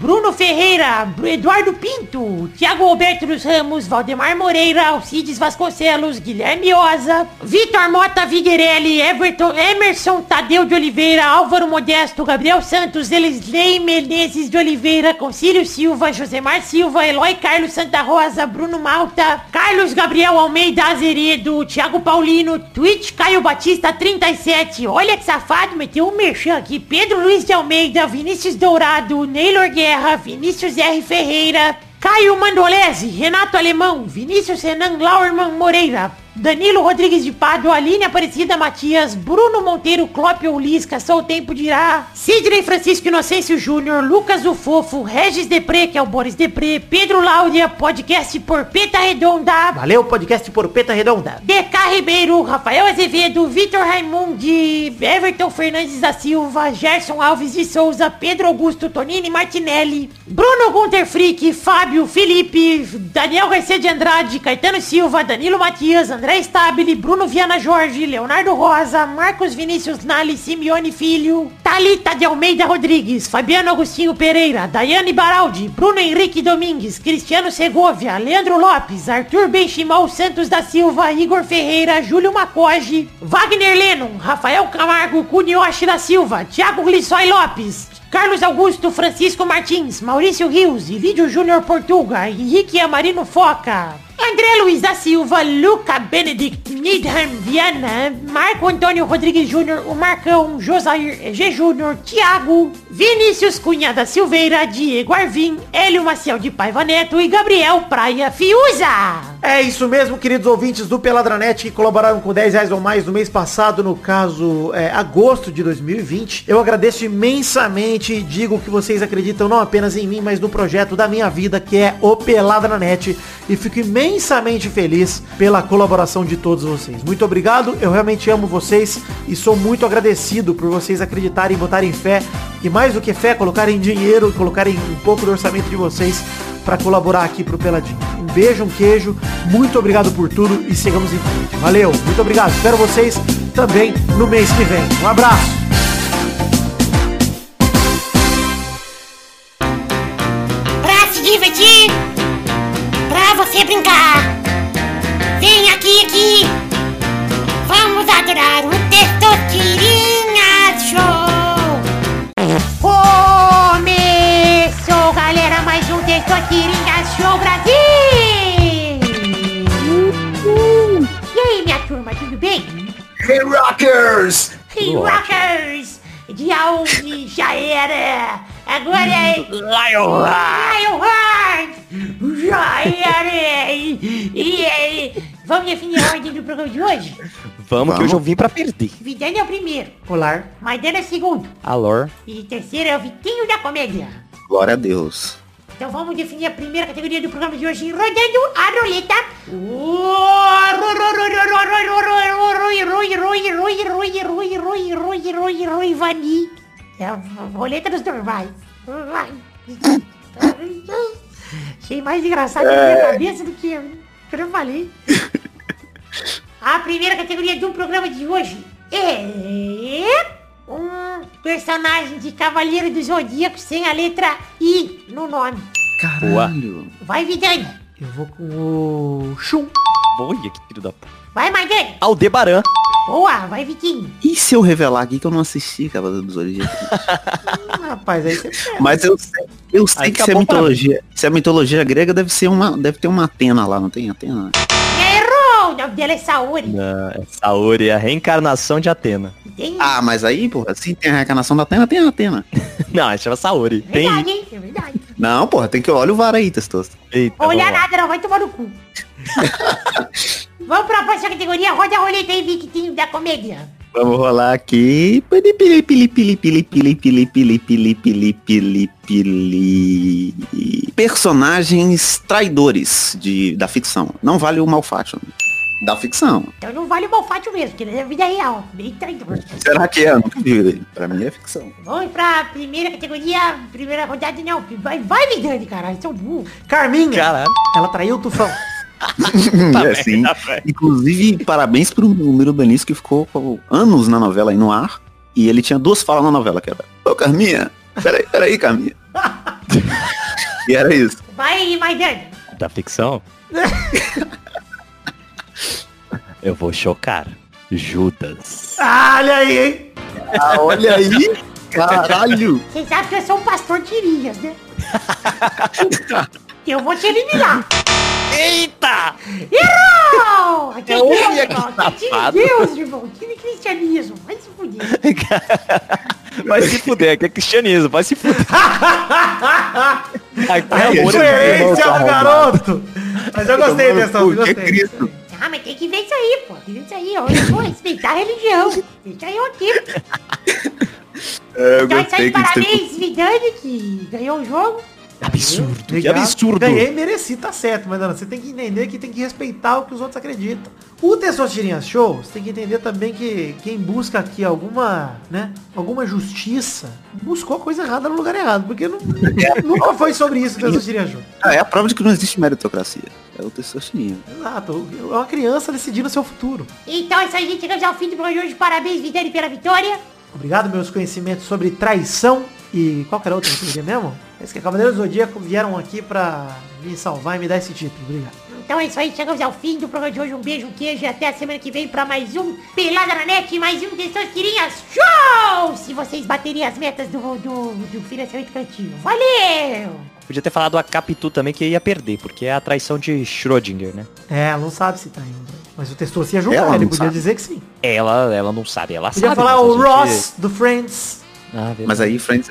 Bruno Ferreira, Eduardo Pinto, Thiago Alberto dos Ramos, Valdemar Moreira, Alcides Vasconcelos, Guilherme Oza, Vitor Mota Viguerelli, Everton, Emerson Tadeu de Oliveira, Álvaro Modesto, Gabriel Santos, Elisley Menezes de Oliveira, Concílio Silva, Josemar Silva, Eloy Carlos Santa Rosa, Bruno Malta, Carlos Gabriel Almeida Azeredo, Thiago Paulino, Twitch Caio Batista 37, olha que safado, meteu um merchan aqui, Pedro Luiz de Almeida, Vinícius Dourado, Neylor Guerra, Vinícius R. Ferreira, Caio Mandolese, Renato Alemão, Vinícius Renan Lauerman Moreira, Danilo Rodrigues de Pádua, Aline Aparecida Matias, Bruno Monteiro, Clópio Lisca, Só o Tempo dirá, Sidney Francisco Inocêncio Júnior, Lucas o Fofo, Regis Depré, que é o Boris Depré, Pedro Láudia, podcast Porpeta Redonda, Valeu, podcast Porpeta Redonda. DK Ribeiro, Rafael Azevedo, Vitor Raimundi, Everton Fernandes da Silva, Gerson Alves de Souza, Pedro Augusto, Tonini Martinelli, Bruno Gunter Frick, Fábio, Felipe, Daniel Garcia de Andrade, Caetano Silva, Danilo Matias, André Stabile, Bruno Viana Jorge, Leonardo Rosa, Marcos Vinícius Nali, Simeone Filho, Thalita de Almeida Rodrigues, Fabiano Agostinho Pereira, Daiane Baraldi, Bruno Henrique Domingues, Cristiano Segovia, Leandro Lopes, Arthur Benchimol Santos da Silva, Igor Ferreira, Júlio Macoge, Wagner Lennon, Rafael Camargo, Cunioche da Silva, Thiago Glissói Lopes, Carlos Augusto Francisco Martins, Maurício Rios, Vídeo Júnior Portuga, Henrique Amarino Foca, André Luiz da Silva, Luca Benedict, Needham Viana, Marco Antônio Rodrigues Júnior, o Marcão, Josair G. Júnior, Thiago, Vinícius Cunha da Silveira, Diego Arvim, Hélio Maciel de Paiva Neto e Gabriel Praia Fiuza. É isso mesmo, queridos ouvintes do Peladranet que colaboraram com 10 reais ou mais no mês passado, no caso, é, agosto de 2020. Eu agradeço imensamente e digo que vocês acreditam não apenas em mim, mas no projeto da minha vida, que é o Peladranet. E fico imensamente feliz pela colaboração de todos vocês. Muito obrigado, eu realmente amo vocês e sou muito agradecido por vocês acreditarem e botarem fé. E mais do que fé, colocarem dinheiro, colocarem um pouco do orçamento de vocês para colaborar aqui pro Peladinho. Um beijo, um queijo, muito obrigado por tudo e sigamos em frente. Valeu, muito obrigado. Espero vocês também no mês que vem. Um abraço. Tudo bem? Hey Rockers! Hey, Rockers! Dia 11 já era! Agora é... Lionheart! Já era! E, e, e, vamos definir a ordem do programa de hoje? Vamos, que hoje eu vim pra perder. Vidani é o primeiro, Olá. Maidana é o segundo, Alor. e terceiro é o Vitinho da Comédia. Glória a Deus. Então vamos definir a primeira categoria do programa de hoje, rodando a roleta. Vani. É a roleta dos normais. Achei mais engraçado na minha cabeça do que eu. que eu falei. [laughs] A primeira categoria do programa de hoje é um personagem de Cavaleiro do Zodíaco sem a letra I no nome. Caralho. Vai, Vidani. Eu vou com o Shun. Olha que filho da p... Vai, Maidani. Aldebaran. Boa, vai, Vitinho. E se eu revelar aqui que eu não assisti Cavaleiro dos Zodíaco? [laughs] Rapaz, aí você... Mas eu sei, eu sei Aí que se é mitologia, se é mitologia grega deve ser uma, deve ter uma Atena lá, não tem Atena? Nome dela é Saori. Não, é Saori, a reencarnação de Atena. Tem... Ah, mas aí, porra, se tem a reencarnação da Atena, tem a Atena. Não, chama Saori. Tem. verdade, hein? É verdade. Não, porra, tem que olhar o VAR aí, Testosto. Eita, Olha vamos lá. nada, não vai tomar no cu. Vamos pra próxima categoria. Roda a roleta aí, Victinho da comédia. Vamos rolar aqui. Pili, pili, pili, pili, pili, pili, pili, pili, pili, pili, pili, pili. Personagens traidores de, da ficção. Não vale o malfátio. Da ficção. Então não vale o malfátio mesmo, que ele é vida real. Bem traidor. Será que é? Nunca vi. Pra mim é ficção. Vamos pra primeira categoria, primeira rodada, não. Vai, vai Vidani, caralho, seu burro. Carminha. Caralho. Ela traiu o Tufão. [laughs] é assim. tá. Inclusive, parabéns pro Miro Benício que ficou anos na novela aí no ar. E ele tinha duas falas na novela, que era Ô Carminha, peraí, peraí, Carminha. [laughs] e era isso. Vai, Maidani. Da ficção? [laughs] Eu vou chocar. Judas. Ah, olha aí, hein? Ah, olha aí, caralho. Você sabe que eu sou um pastor de Irias, né? [laughs] eu vou te eliminar. Eita! Errou! Aquele Olha Deus, que irmão. Que safado. Deus, irmão. Que cristianismo. Vai se fuder. [laughs] Vai se fuder, aqui é cristianismo, vai se fuder. [laughs] Aqui é amor, irmão, seu arrombado. garoto. Mas eu gostei dessa, eu Que é gostei. Cristo. Ah, mas tem que ver isso aí, pô. Tem que ver isso aí. Eu vou respeitar a religião. Isso aí é o tipo. É, eu Então isso aí, gostei que parabéns, Vidani, que ganhou o jogo. Absurdo, que Obrigado. absurdo. Ganhei e mereci, tá certo, mas Ana, você tem que entender que tem que respeitar o que os outros acreditam. O Testosterinha Show, você tem que entender também que quem busca aqui alguma, né, alguma justiça, buscou a coisa errada no lugar errado, porque não- [laughs] nunca foi sobre isso o Testosterinha Show. Ah, é a prova de que não existe meritocracia. É o testosterona. Exato, é uma criança decidindo seu futuro. Então é isso aí, gente. Chegamos ao fim do programa de hoje. Parabéns, Vidani, pela vitória. Obrigado, meus conhecimentos sobre traição e qual que era a outra categoria mesmo? Esse que é Cavaleiros do Zodíaco vieram aqui pra me salvar e me dar esse título. Obrigado. Então é isso aí, chegamos ao fim do programa de hoje. Um beijo, um queijo e até a semana que vem pra mais um Pelada na Net e mais um Testosterinhas Show! Se vocês baterem as metas do, do, do financiamento coletivo. Valeu! Podia ter falado a Capitu também que ia perder, porque é a traição de Schrödinger, né? É, ela não sabe se tá indo. Mas o Testor ia jogar, Ela ele podia sabe. dizer que sim. Ela, ela não sabe, ela Podia sabe. falar mas a o gente- Ross do Friends. Ah, verdade. Mas aí, Friends...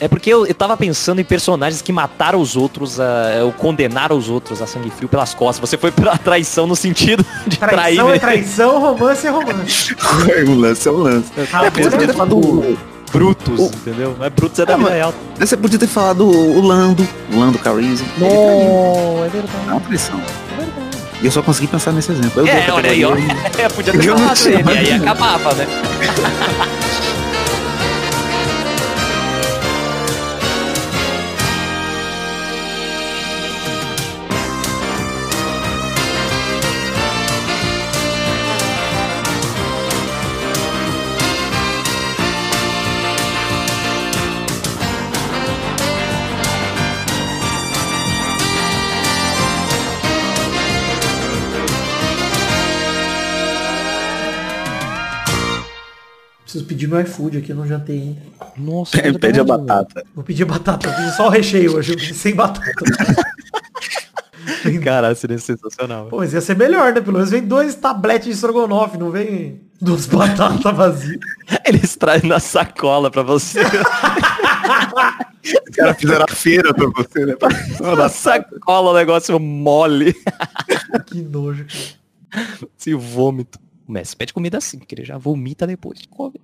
É porque eu, eu tava pensando em personagens que mataram os outros, a, ou condenaram os outros a sangue frio pelas costas. Você foi pela [laughs] traição no sentido de trair. Traição é né? traição, romance é romance. o lance é um lance. Ah, É, podia ter é falado o... Brutus, O- entendeu? Mas Brutus é da É, vida mas- real. Você podia ter falado o Lando, o Lando Calrissian. Ele traiu. é É verdade. uma traição. E eu só consegui pensar nesse exemplo. Eu É, olha aí, ó. [laughs] É, podia ter Eu não falado ele, aí acabava, né? [laughs] Pedir meu iFood aqui, eu não jantei ainda. Nossa, Pe- Pede a batata. Vou pedir batata, eu pedi só o recheio hoje, eu pedi sem batata. [laughs] Cara, seria sensacional. Pô, mas ia ser melhor, né? Pelo menos vem dois tabletes de estrogonofe, não vem duas [laughs] batatas vazias. Eles trazem na sacola pra você. [laughs] Os caras fizeram a feira pra você, né? na sacola o negócio mole. Que nojo, cara. Esse vômito. O Messi pede comida assim, porque ele já vomita depois. Come.